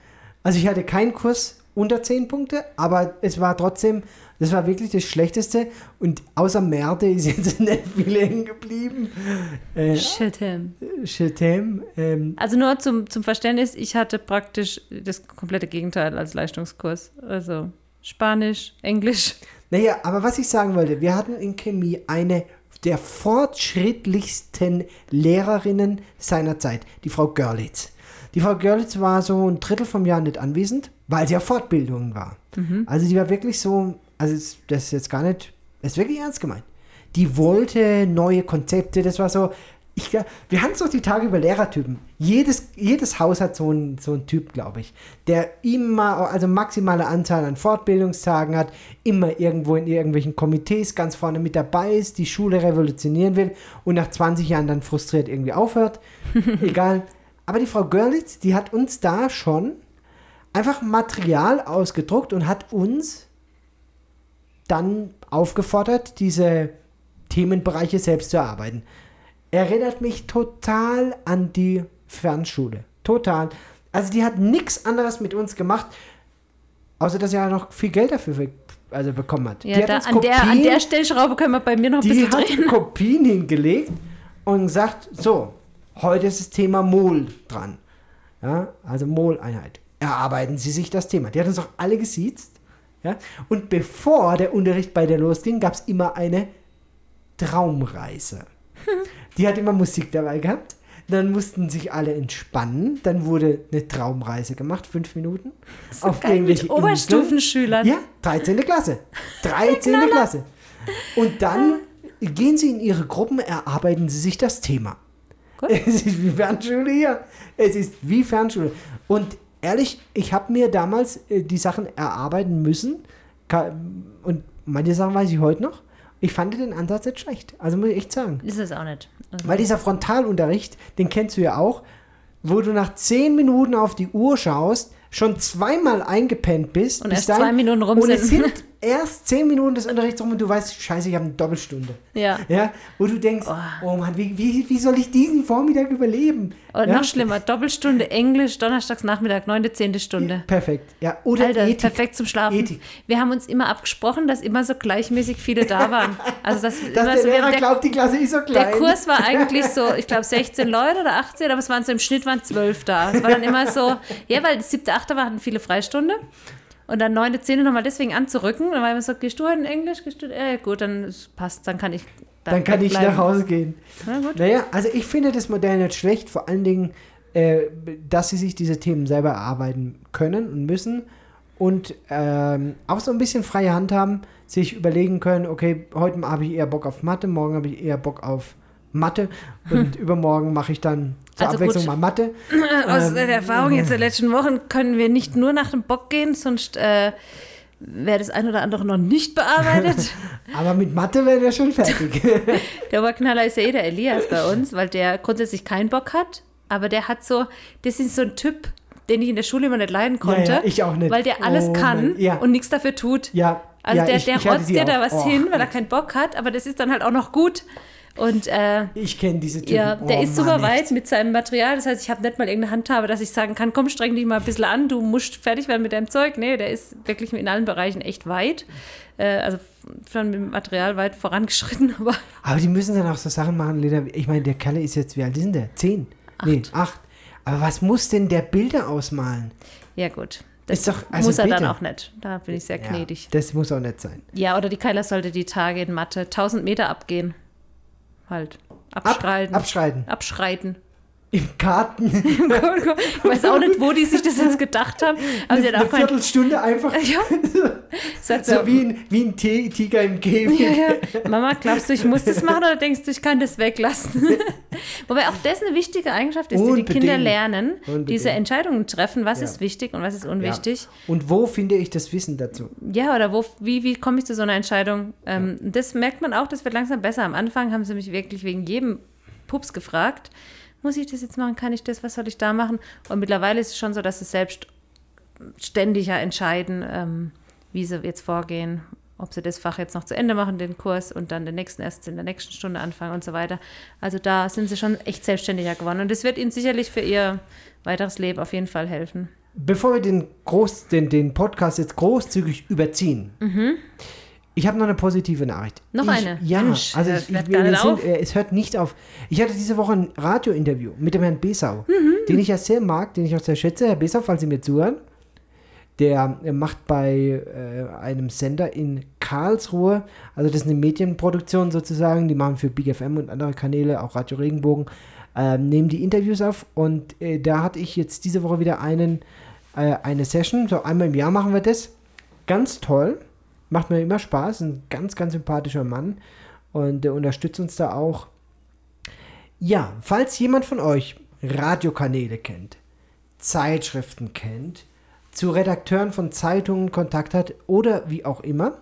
Also ich hatte keinen Kurs unter 10 Punkte, aber es war trotzdem, das war wirklich das Schlechteste. Und außer Merde ist jetzt nicht viel hängen geblieben. Äh. Chetem, ähm, Also nur zum, zum Verständnis, ich hatte praktisch das komplette Gegenteil als Leistungskurs. Also Spanisch, Englisch. Naja, aber was ich sagen wollte, wir hatten in Chemie eine der fortschrittlichsten Lehrerinnen seiner Zeit, die Frau Görlitz. Die Frau Görlitz war so ein Drittel vom Jahr nicht anwesend, weil sie auf Fortbildungen war. Also die war wirklich so, also es- das ist jetzt gar nicht, das ist wirklich ernst gemeint. Die wollte neue Konzepte, das war so, ich, wir hatten so die Tage über Lehrertypen. Jedes, jedes Haus hat so einen so einen Typ, glaube ich, der immer, also maximale Anzahl an Fortbildungstagen hat, immer irgendwo in irgendwelchen Komitees ganz vorne mit dabei ist, die Schule revolutionieren will und nach 20 Jahren dann frustriert irgendwie aufhört. Egal. Aber die Frau Görlitz, die hat uns da schon einfach Material ausgedruckt und hat uns dann aufgefordert, diese Themenbereiche selbst zu erarbeiten. Erinnert mich total an die Fernschule. Total. Also die hat nichts anderes mit uns gemacht, außer dass sie ja noch viel Geld dafür also bekommen hat. Ja, die hat da, an, der, an Kopien- der Stellschraube können wir bei mir noch ein die bisschen hat drehen. Kopien hingelegt und gesagt, so, heute ist das Thema Mol dran. Ja, also Moleinheit. Erarbeiten Sie sich das Thema. Die hat uns auch alle gesiezt. Ja? Und bevor der Unterricht bei der losging, gab es immer eine Traumreise. Die hat immer Musik dabei gehabt. Dann mussten sich alle entspannen. Dann wurde eine Traumreise gemacht, fünf Minuten. auf Geil, mit Oberstufenschülern. ja, 13. Klasse. 13. Klasse. Und dann gehen Sie in Ihre Gruppen, erarbeiten Sie sich das Thema. Gut. Es ist wie Fernschule hier. Es ist wie Fernschule. Und ehrlich, ich habe mir damals äh, die Sachen erarbeiten müssen. Und manche Sachen weiß ich heute noch. Ich fand den Ansatz nicht schlecht. Also muss ich echt sagen. Ist es auch nicht. Also, Weil dieser Frontalunterricht, den kennst du ja auch, wo du nach 10 Minuten auf die Uhr schaust, schon zweimal eingepennt bist. Und erst zwei Minuten rum Und es sind. erst 10 Minuten des Unterrichts rum und du weißt, scheiße, ich habe eine Doppelstunde. ja. Ja, wo du denkst, oh, Mann, wie, wie, wie soll ich diesen Vormittag überleben? Und ja? noch schlimmer, Doppelstunde Englisch, Donnerstags Nachmittag, 9., 10. Stunde. Perfekt. Ja, oder Alter, Ethik. perfekt zum Schlafen. Ethik. Wir haben uns immer abgesprochen, dass immer so gleichmäßig viele da waren. Also das Dass immer der so Lehrer der, glaubt, die Klasse ist so klein. der Kurs war eigentlich so, ich glaube 16 Leute oder 18, aber es waren so im Schnitt waren 12 da. Es war dann immer so, ja, weil siebte, achte hatten viele Freistunde. Und dann neunte, zehnte nochmal deswegen anzurücken. Dann war immer so, gehst du heute in Englisch? Gehst du, äh, gut, dann passt, dann kann ich Dann kann ich nach Hause gehen. Na gut. Naja, also ich finde das Modell nicht schlecht, vor allen Dingen, äh, dass sie sich diese Themen selber erarbeiten können und müssen und ähm, auch so ein bisschen freie Hand haben, sich überlegen können, okay, heute habe ich eher Bock auf Mathe, morgen habe ich eher Bock auf Mathe und übermorgen mache ich dann zur Also Abwechslung gut. mal Mathe. Aus Ähm, der Erfahrung jetzt der letzten Wochen können wir nicht nur nach dem Bock gehen, sonst äh, wäre das ein oder andere noch nicht bearbeitet. Aber mit Mathe wäre der schon fertig. der Oberknaller ist ja eh der Elias bei uns, weil der grundsätzlich keinen Bock hat, aber der hat so, das ist so ein Typ, den ich in der Schule immer nicht leiden konnte. Ja, ja, ich auch nicht. Weil der alles Oh kann ja. und nichts dafür tut. ja, Also der, ich, der rotzt dir da was Oh. hin, weil er keinen Bock hat, aber das ist dann halt auch noch gut. Und äh, Ich kenne diese Typen. ja, der Oh, ist super Mann, weit echt. mit seinem Material. Das heißt, ich habe nicht mal irgendeine Handhabe, dass ich sagen kann, komm, streng dich mal ein bisschen an, du musst fertig werden mit deinem Zeug. Nee, der ist wirklich in allen Bereichen echt weit. Äh, also schon mit dem Material weit vorangeschritten, aber Aber die müssen dann auch so Sachen machen, Lena. Ich meine, der Kalle ist jetzt, wie alt ist denn der? Zehn? Nee, acht. Aber was muss denn der Bilder ausmalen? ja gut. Das Ist doch- also muss er dann bitte. auch nicht. Da bin ich sehr Ja, gnädig. das muss auch nicht sein. Ja, oder die Keiler sollte die Tage in Mathe 1000 Meter abgehen. Halt. Abschreiten. Ab, abschreiten. Abschreiten. Im Garten. Ich weiß auch nicht, wo die sich das jetzt gedacht haben. Aber eine gemeint, Viertelstunde einfach ja. Sagt so wie ein, wie ein Ti- Tiger im Käfig. Ja, ja. Mama, glaubst du, ich muss das machen oder denkst du, ich kann das weglassen? Wobei auch das eine wichtige Eigenschaft ist, die die Unbedingt. Kinder lernen, Unbedingt. diese Entscheidungen treffen, was ist wichtig und was ist unwichtig. Und wo finde ich das Wissen dazu? Ja, oder wo, wie, wie komme ich zu so einer Entscheidung? Ähm, Das merkt man auch, das wird langsam besser. Am Anfang haben sie mich wirklich wegen jedem Pups gefragt, muss ich das jetzt machen, kann ich das, was soll ich da machen? Und mittlerweile ist es schon so, dass sie selbst ständiger entscheiden, ähm, wie sie jetzt vorgehen, ob sie das Fach jetzt noch zu Ende machen, den Kurs, und dann den nächsten erst in der nächsten Stunde anfangen und so weiter. Also da sind sie schon echt selbstständiger geworden. Und das wird ihnen sicherlich für ihr weiteres Leben auf jeden Fall helfen. Bevor wir den, groß, den, den Podcast jetzt großzügig überziehen, ich habe noch eine positive Nachricht. Noch ich, eine? Ja, Mensch, also das ich, ich, nicht sind, äh, es hört nicht auf. Ich hatte diese Woche ein Radiointerview mit dem Herrn Besau, Mhm. den ich ja sehr mag, den ich auch sehr schätze. Herr Besau, falls Sie mir zuhören, der äh, macht bei äh, einem Sender in Karlsruhe, also das ist eine Medienproduktion sozusagen, die machen für Big FM und andere Kanäle, auch Radio Regenbogen, ähm, nehmen die Interviews auf und äh, da hatte ich jetzt diese Woche wieder einen, äh, eine Session, so einmal im Jahr machen wir das. Ganz toll, macht mir immer Spaß, ein ganz, ganz sympathischer Mann und der unterstützt uns da auch. Ja, falls jemand von euch Radiokanäle kennt, Zeitschriften kennt, zu Redakteuren von Zeitungen Kontakt hat oder wie auch immer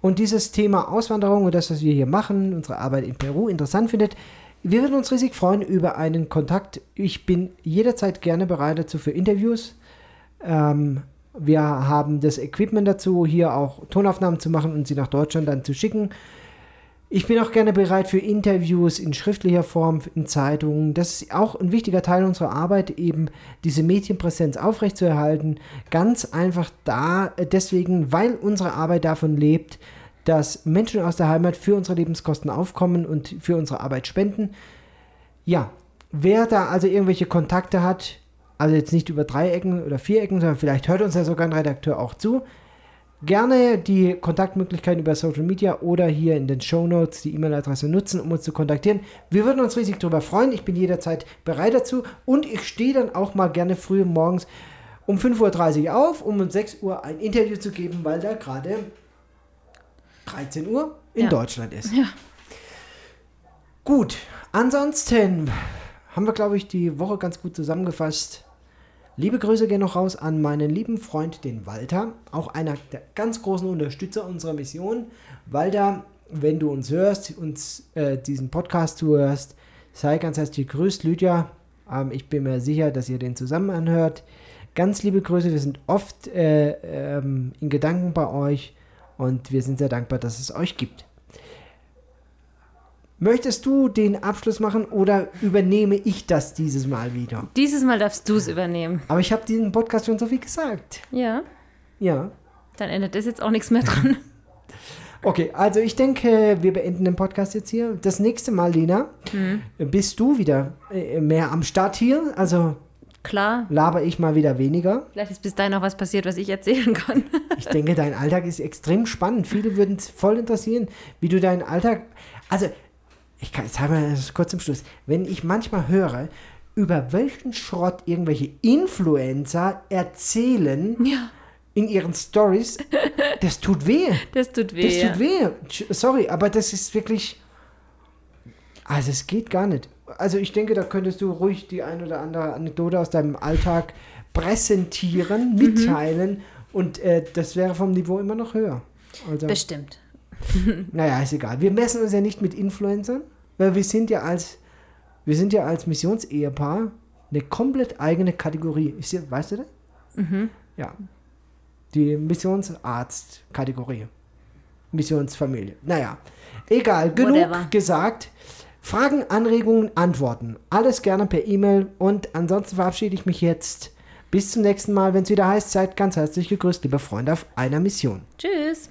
und dieses Thema Auswanderung und das, was wir hier machen, unsere Arbeit in Peru interessant findet, wir würden uns riesig freuen über einen Kontakt. Ich bin jederzeit gerne bereit dazu für Interviews. Ähm, wir haben das Equipment dazu, hier auch Tonaufnahmen zu machen und sie nach Deutschland dann zu schicken. Ich bin auch gerne bereit für Interviews in schriftlicher Form, in Zeitungen. Das ist auch ein wichtiger Teil unserer Arbeit, eben diese Medienpräsenz aufrechtzuerhalten. Ganz einfach da, äh, deswegen, weil unsere Arbeit davon lebt, dass Menschen aus der Heimat für unsere Lebenskosten aufkommen und für unsere Arbeit spenden. Ja, wer da also irgendwelche Kontakte hat, also jetzt nicht über Dreiecken oder Vierecken, sondern vielleicht hört uns ja sogar ein Redakteur auch zu, gerne die Kontaktmöglichkeiten über Social Media oder hier in den Show Notes die E-Mail-Adresse nutzen, um uns zu kontaktieren. Wir würden uns riesig darüber freuen. Ich bin jederzeit bereit dazu und ich stehe dann auch mal gerne früh morgens um 5.30 Uhr auf, um um 6 Uhr ein Interview zu geben, weil da gerade 13 Uhr in Ja. Deutschland ist. Ja. Gut, ansonsten haben wir, glaube ich, die Woche ganz gut zusammengefasst. Liebe Grüße gehen noch raus an meinen lieben Freund, den Walter, auch einer der ganz großen Unterstützer unserer Mission. Walter, wenn du uns hörst, uns äh, diesen Podcast zuhörst, sei ganz herzlich gegrüßt, Lydia. Ähm, ich bin mir sicher, dass ihr den zusammen anhört. Ganz liebe Grüße, wir sind oft äh, ähm, in Gedanken bei euch und wir sind sehr dankbar, dass es euch gibt. Möchtest du den Abschluss machen oder übernehme ich das dieses Mal wieder? Dieses Mal darfst du es übernehmen. Aber ich habe diesen Podcast schon so viel gesagt. Ja, Ja. dann ändert das jetzt auch nichts mehr dran. Okay, also ich denke, wir beenden den Podcast jetzt hier. Das nächste Mal, Lena, bist du wieder äh, mehr am Start hier. Also Klar, laber ich mal wieder weniger. vielleicht ist bis dahin noch was passiert, was ich erzählen kann. Ich denke, dein Alltag ist extrem spannend. Viele würden es voll interessieren, wie du deinen Alltag. Also, ich kann jetzt mal das kurz zum Schluss. Wenn ich manchmal höre, über welchen Schrott irgendwelche Influencer erzählen Ja, in ihren Stories, das tut weh. das tut weh. Das tut weh. Sorry, aber das ist wirklich. Also, es geht gar nicht. Also, ich denke, da könntest du ruhig die ein oder andere Anekdote aus deinem Alltag präsentieren, Mhm. mitteilen und äh, das wäre vom Niveau immer noch höher. Also, Bestimmt. naja, ist egal. Wir messen uns ja nicht mit Influencern, weil wir sind ja als, wir sind ja als Missionsehepaar eine komplett eigene Kategorie. Ist ja, weißt du das? Mhm. Ja. Die Missionsarzt-Kategorie. Missionsfamilie. Naja, egal, genug Whatever. gesagt. Fragen, Anregungen, Antworten. Alles gerne per E-Mail. Und ansonsten verabschiede ich mich jetzt. Bis zum nächsten Mal, wenn es wieder heißt, seid ganz herzlich gegrüßt, liebe Freunde auf einer Mission. Tschüss.